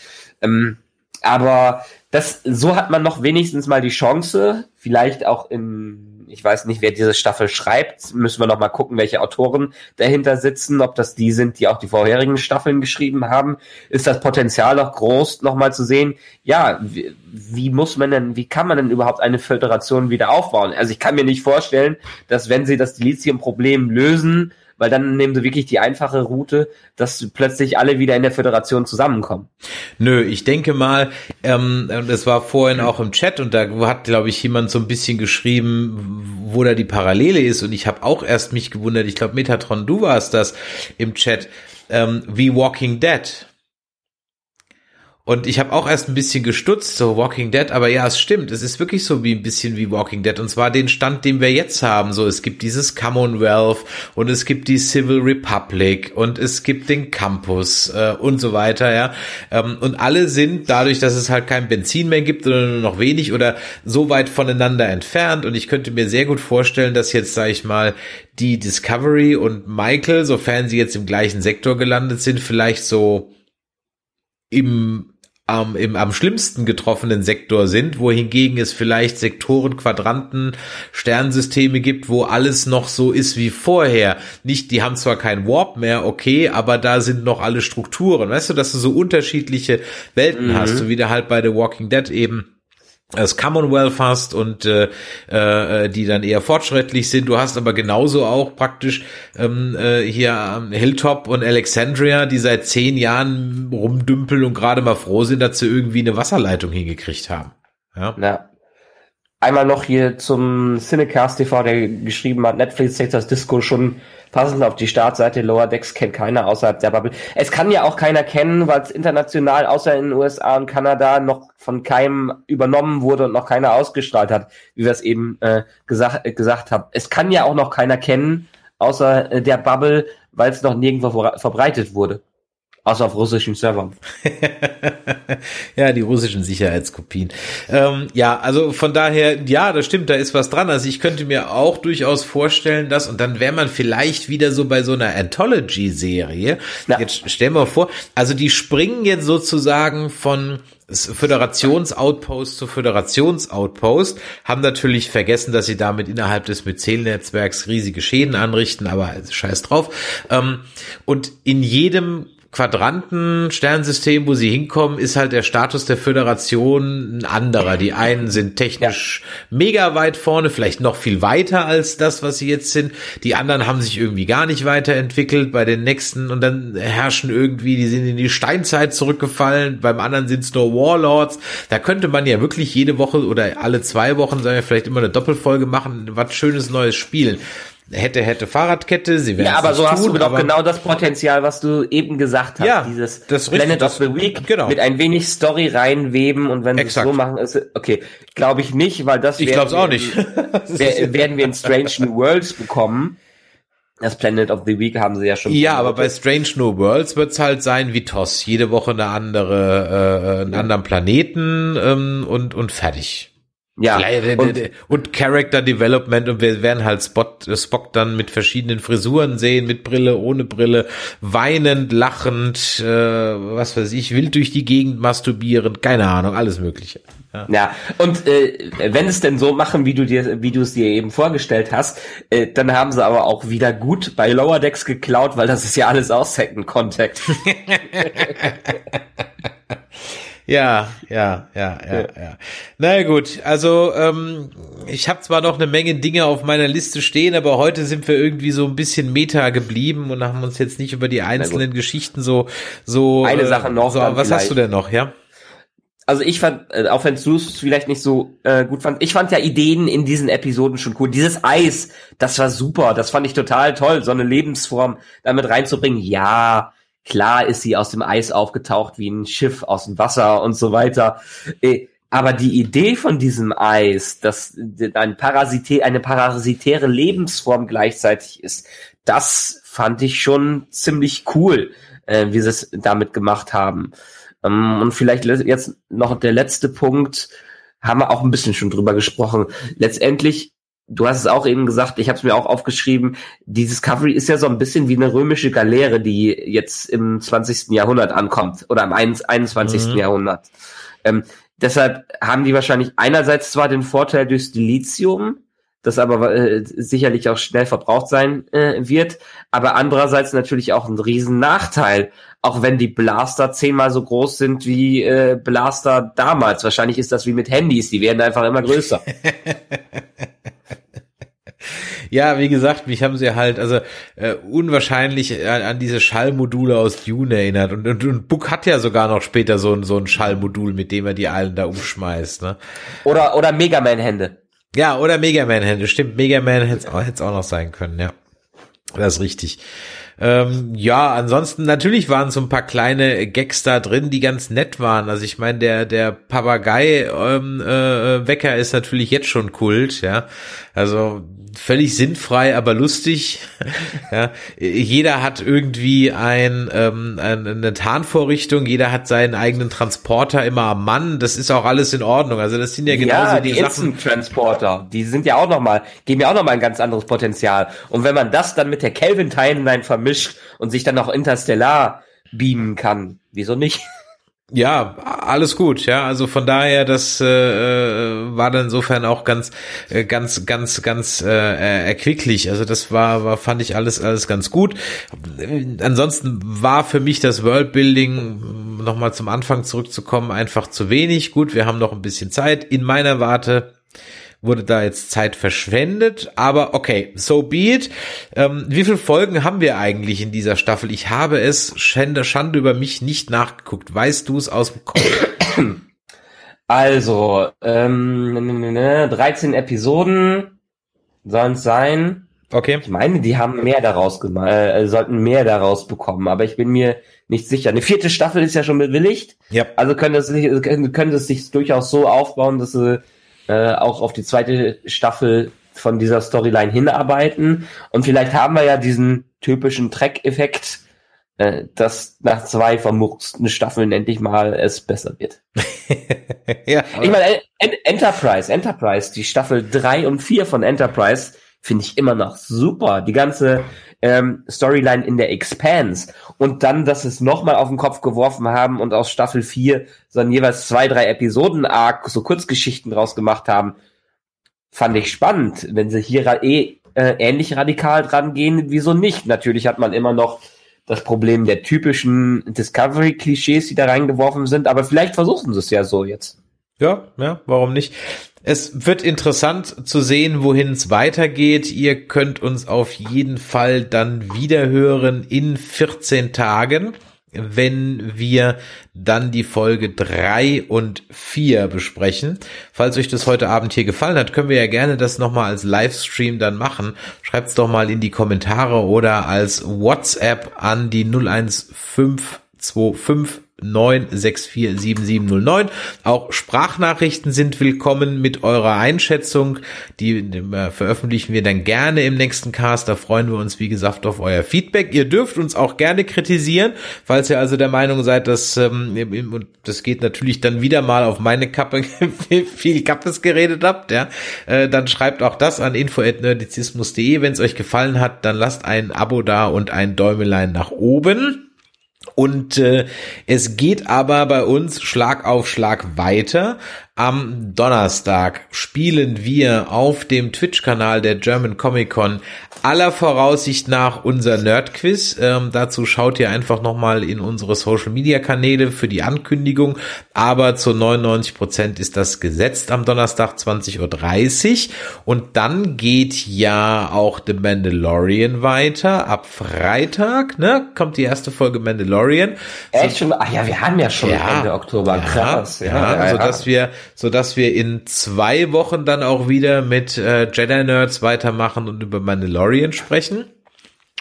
Ähm, aber das, so hat man noch wenigstens mal die Chance, vielleicht auch in ich weiß nicht, wer diese Staffel schreibt. Müssen wir noch mal gucken, welche Autoren dahinter sitzen, ob das die sind, die auch die vorherigen Staffeln geschrieben haben. Ist das Potenzial noch groß, noch mal zu sehen, ja, wie, wie muss man denn, wie kann man denn überhaupt eine Föderation wieder aufbauen? Also ich kann mir nicht vorstellen, dass wenn sie das Dilithium-Problem lösen, weil dann nehmen sie wirklich die einfache Route, dass plötzlich alle wieder in der Föderation zusammenkommen. Nö, ich denke mal, ähm, das war vorhin auch im Chat und da hat, glaube ich, jemand so ein bisschen geschrieben, wo da die Parallele ist und ich habe auch erst mich gewundert, ich glaube, Metatron, du warst das im Chat, ähm, wie Walking Dead und ich habe auch erst ein bisschen gestutzt, so Walking Dead, aber ja, es stimmt, es ist wirklich so wie ein bisschen wie Walking Dead und zwar den Stand, den wir jetzt haben. So, es gibt dieses Commonwealth und es gibt die Civil Republic und es gibt den Campus äh, und so weiter, ja. Ähm, und alle sind dadurch, dass es halt kein Benzin mehr gibt oder nur noch wenig oder so weit voneinander entfernt. Und ich könnte mir sehr gut vorstellen, dass jetzt, sage ich mal, die Discovery und Michael, sofern sie jetzt im gleichen Sektor gelandet sind, vielleicht so im am, im am schlimmsten getroffenen Sektor sind, wohingegen es vielleicht Sektoren, Quadranten, Sternsysteme gibt, wo alles noch so ist wie vorher. Nicht, die haben zwar kein Warp mehr, okay, aber da sind noch alle Strukturen. Weißt du, dass du so unterschiedliche Welten mhm. hast, so wie der halt bei The Walking Dead eben das Commonwealth hast und äh, äh, die dann eher fortschrittlich sind. Du hast aber genauso auch praktisch ähm, äh, hier Hilltop und Alexandria, die seit zehn Jahren rumdümpeln und gerade mal froh sind, dass sie irgendwie eine Wasserleitung hingekriegt haben. Ja. ja. Einmal noch hier zum Cinecast TV, der geschrieben hat, Netflix setzt das Disco schon passend auf die Startseite. Lower Decks kennt keiner außerhalb der Bubble. Es kann ja auch keiner kennen, weil es international außer in den USA und Kanada noch von keinem übernommen wurde und noch keiner ausgestrahlt hat, wie wir es eben äh, gesagt, äh, gesagt haben. Es kann ja auch noch keiner kennen, außer äh, der Bubble, weil es noch nirgendwo verbreitet wurde. Außer auf russischen Servern. [LAUGHS] ja, die russischen Sicherheitskopien. Ähm, ja, also von daher, ja, das stimmt, da ist was dran. Also ich könnte mir auch durchaus vorstellen, dass, und dann wäre man vielleicht wieder so bei so einer Anthology-Serie. Ja. Jetzt stellen wir vor, also die springen jetzt sozusagen von Föderationsoutpost zu Föderationsoutpost, haben natürlich vergessen, dass sie damit innerhalb des Myzel-Netzwerks riesige Schäden anrichten, aber scheiß drauf. Ähm, und in jedem Quadranten Sternsystem, wo sie hinkommen, ist halt der Status der Föderation ein anderer. Die einen sind technisch ja. mega weit vorne, vielleicht noch viel weiter als das, was sie jetzt sind. Die anderen haben sich irgendwie gar nicht weiterentwickelt bei den nächsten und dann herrschen irgendwie, die sind in die Steinzeit zurückgefallen. Beim anderen sind es nur Warlords. Da könnte man ja wirklich jede Woche oder alle zwei Wochen, sagen wir vielleicht immer eine Doppelfolge machen, was schönes Neues spielen hätte, hätte Fahrradkette, sie werden Ja, aber so tun, hast du doch genau das Potenzial, was du eben gesagt hast. Ja, dieses das Planet of the Week genau. mit ein wenig Story reinweben und wenn sie es so machen, ist okay. Glaube ich nicht, weil das Ich glaube es auch nicht. [LAUGHS] werden wir in Strange New Worlds bekommen. Das Planet of the Week haben sie ja schon. Ja, aber bei Strange New Worlds wird's halt sein wie TOS. Jede Woche eine andere, äh, einen ja. anderen Planeten ähm, und, und fertig. Ja. Und, und, Character Development und wir werden halt Spot, Spock dann mit verschiedenen Frisuren sehen, mit Brille, ohne Brille, weinend, lachend, äh, was weiß ich, wild durch die Gegend masturbieren, keine Ahnung, alles Mögliche. Ja, ja. und äh, wenn es denn so machen, wie du dir, wie du es dir eben vorgestellt hast, äh, dann haben sie aber auch wieder gut bei Lower Decks geklaut, weil das ist ja alles aus Second Contact. [LAUGHS] [LAUGHS] Ja, ja, ja, ja, ja. Na gut, also ähm, ich habe zwar noch eine Menge Dinge auf meiner Liste stehen, aber heute sind wir irgendwie so ein bisschen meta geblieben und haben uns jetzt nicht über die einzelnen Geschichten so so. Eine Sache äh, noch. So, was vielleicht. hast du denn noch, ja? also ich fand, äh, auch wenn du es vielleicht nicht so äh, gut fand, ich fand ja Ideen in diesen Episoden schon cool. Dieses Eis, das war super, das fand ich total toll, so eine Lebensform damit reinzubringen. Ja, Klar ist sie aus dem Eis aufgetaucht wie ein Schiff aus dem Wasser und so weiter. Äh, aber die Idee von diesem Eis, dass ein Parasitä eine parasitäre Lebensform gleichzeitig ist, das fand ich schon ziemlich cool, äh, wie sie es damit gemacht haben. Ähm, und vielleicht jetzt noch der letzte Punkt, haben wir auch ein bisschen schon drüber gesprochen. Letztendlich du hast es auch eben gesagt, ich habe es mir auch aufgeschrieben, die Discovery ist ja so ein bisschen wie eine römische Galeere, die jetzt im 20. Jahrhundert ankommt oder im 21. Mhm. Jahrhundert. Ähm, deshalb haben die wahrscheinlich einerseits zwar den Vorteil durchs Delizium, das aber äh, sicherlich auch schnell verbraucht sein äh, wird, aber andererseits natürlich auch ein riesen Nachteil, auch wenn die Blaster zehnmal so groß sind wie äh, Blaster damals. Wahrscheinlich ist das wie mit Handys, die werden einfach immer größer. [LAUGHS] Ja, wie gesagt, mich haben sie halt also äh, unwahrscheinlich an, an diese Schallmodule aus Dune erinnert. Und, und, und Book hat ja sogar noch später so ein, so ein Schallmodul, mit dem er die allen da umschmeißt. Ne? Oder, oder Mega Man-Hände. Ja, oder Mega Man-Hände. Stimmt, Mega Man hätte es auch, auch noch sein können, ja. Das ist richtig. Ähm, ja, ansonsten natürlich waren so ein paar kleine Gags da drin, die ganz nett waren. Also ich meine, der der Papagei ähm, äh, Wecker ist natürlich jetzt schon Kult, ja. Also völlig sinnfrei, aber lustig. [LAUGHS] ja, jeder hat irgendwie ein, ähm, eine Tarnvorrichtung, jeder hat seinen eigenen Transporter immer am Mann. Das ist auch alles in Ordnung. Also das sind ja genauso ja, die, die Sachen. Transporter, die sind ja auch noch mal, geben ja auch noch mal ein ganz anderes Potenzial. Und wenn man das dann mit der Kelvin Timeline vermischt und sich dann auch interstellar beamen kann, wieso nicht? [LAUGHS] Ja, alles gut, ja. Also von daher, das äh, äh, war dann insofern auch ganz, äh, ganz, ganz, ganz äh, erquicklich. Also das war, war, fand ich alles, alles ganz gut. Ansonsten war für mich das Worldbuilding, nochmal zum Anfang zurückzukommen, einfach zu wenig. Gut, wir haben noch ein bisschen Zeit. In meiner Warte wurde da jetzt Zeit verschwendet, aber okay, so be it. Ähm, wie viele Folgen haben wir eigentlich in dieser Staffel? Ich habe es, Schande, Schande über mich, nicht nachgeguckt. Weißt du es aus dem Kopf? Also, ähm, 13 Episoden sollen es sein. Okay. Ich meine, die haben mehr daraus gemacht, äh, sollten mehr daraus bekommen, aber ich bin mir nicht sicher. Eine vierte Staffel ist ja schon bewilligt. Ja. Also können es, können, können es sich durchaus so aufbauen, dass sie äh, auch auf die zweite Staffel von dieser Storyline hinarbeiten. Und vielleicht haben wir ja diesen typischen Track-Effekt, äh, dass nach zwei vermurksten Staffeln endlich mal es besser wird. [LAUGHS] ja, ich meine, Enterprise, Enterprise, die Staffel drei und vier von Enterprise finde ich immer noch super. Die ganze ähm, Storyline in der Expanse und dann, dass es nochmal auf den Kopf geworfen haben und aus Staffel 4 so jeweils zwei, drei Episoden arc so Kurzgeschichten draus gemacht haben, fand ich spannend. Wenn sie hier eh äh, ähnlich radikal dran gehen, wieso nicht? Natürlich hat man immer noch das Problem der typischen Discovery-Klischees, die da reingeworfen sind, aber vielleicht versuchen sie es ja so jetzt. Ja, ja, warum nicht? Es wird interessant zu sehen, wohin es weitergeht. Ihr könnt uns auf jeden Fall dann wieder hören in 14 Tagen, wenn wir dann die Folge 3 und 4 besprechen. Falls euch das heute Abend hier gefallen hat, können wir ja gerne das nochmal als Livestream dann machen. Schreibt's doch mal in die Kommentare oder als WhatsApp an die 01525 9647709. Auch Sprachnachrichten sind willkommen mit eurer Einschätzung. Die äh, veröffentlichen wir dann gerne im nächsten Cast. Da freuen wir uns, wie gesagt, auf euer Feedback. Ihr dürft uns auch gerne kritisieren, falls ihr also der Meinung seid, dass, ähm, das geht natürlich dann wieder mal auf meine Kappe, [LAUGHS] viel Kappes geredet habt, ja, äh, dann schreibt auch das an info.nerdizismus.de. Wenn es euch gefallen hat, dann lasst ein Abo da und ein Däumelein nach oben. Und äh, es geht aber bei uns Schlag auf Schlag weiter. Am Donnerstag spielen wir auf dem Twitch-Kanal der German Comic Con aller Voraussicht nach unser Nerd-Quiz. Ähm, dazu schaut ihr einfach nochmal in unsere Social-Media-Kanäle für die Ankündigung. Aber zu 99 Prozent ist das gesetzt am Donnerstag 20.30 Uhr. Und dann geht ja auch The Mandalorian weiter. Ab Freitag ne, kommt die erste Folge Mandalorian. Echt schon? Ach ja, wir haben ja schon ja, Ende Oktober. Krass. Ja, ja, ja, ja, sodass wir so dass wir in zwei Wochen dann auch wieder mit äh, Jedi Nerds weitermachen und über Mandalorian sprechen.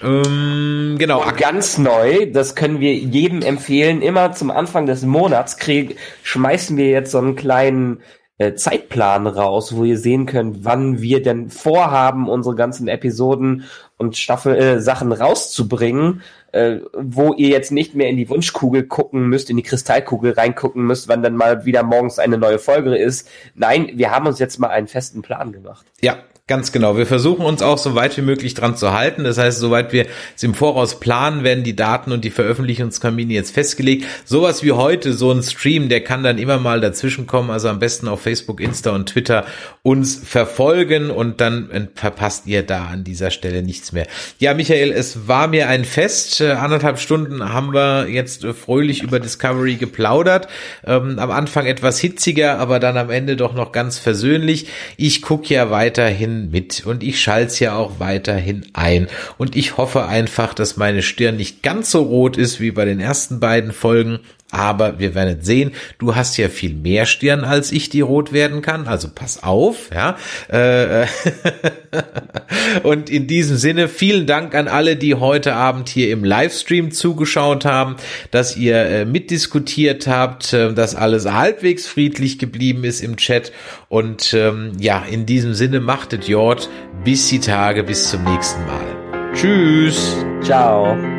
Ähm, genau. Und ganz neu, das können wir jedem empfehlen. Immer zum Anfang des Monats krieg, schmeißen wir jetzt so einen kleinen äh, Zeitplan raus, wo ihr sehen könnt, wann wir denn vorhaben, unsere ganzen Episoden und Staffel äh, Sachen rauszubringen äh, wo ihr jetzt nicht mehr in die Wunschkugel gucken müsst, in die Kristallkugel reingucken müsst, wann dann mal wieder morgens eine neue Folge ist. Nein, wir haben uns jetzt mal einen festen Plan gemacht. Ja, Ganz genau. Wir versuchen uns auch so weit wie möglich dran zu halten. Das heißt, soweit wir es im Voraus planen, werden die Daten und die Veröffentlichungstermine jetzt festgelegt. Sowas wie heute, so ein Stream, der kann dann immer mal dazwischen kommen. Also am besten auf Facebook, Insta und Twitter uns verfolgen und dann verpasst ihr da an dieser Stelle nichts mehr. Ja, Michael, es war mir ein Fest. Äh, anderthalb Stunden haben wir jetzt äh, fröhlich über Discovery geplaudert. Ähm, am Anfang etwas hitziger, aber dann am Ende doch noch ganz versöhnlich. Ich gucke ja weiterhin mit und ich schalte ja auch weiterhin ein. Und ich hoffe einfach, dass meine Stirn nicht ganz so rot ist wie bei den ersten beiden Folgen. Aber wir werden sehen. Du hast ja viel mehr Stirn als ich, die rot werden kann. Also pass auf, ja. Äh, [LAUGHS] und in diesem Sinne vielen Dank an alle, die heute Abend hier im Livestream zugeschaut haben, dass ihr äh, mitdiskutiert habt, äh, dass alles halbwegs friedlich geblieben ist im Chat. Und ähm, ja, in diesem Sinne machtet Jord bis die Tage, bis zum nächsten Mal. Tschüss. Ciao.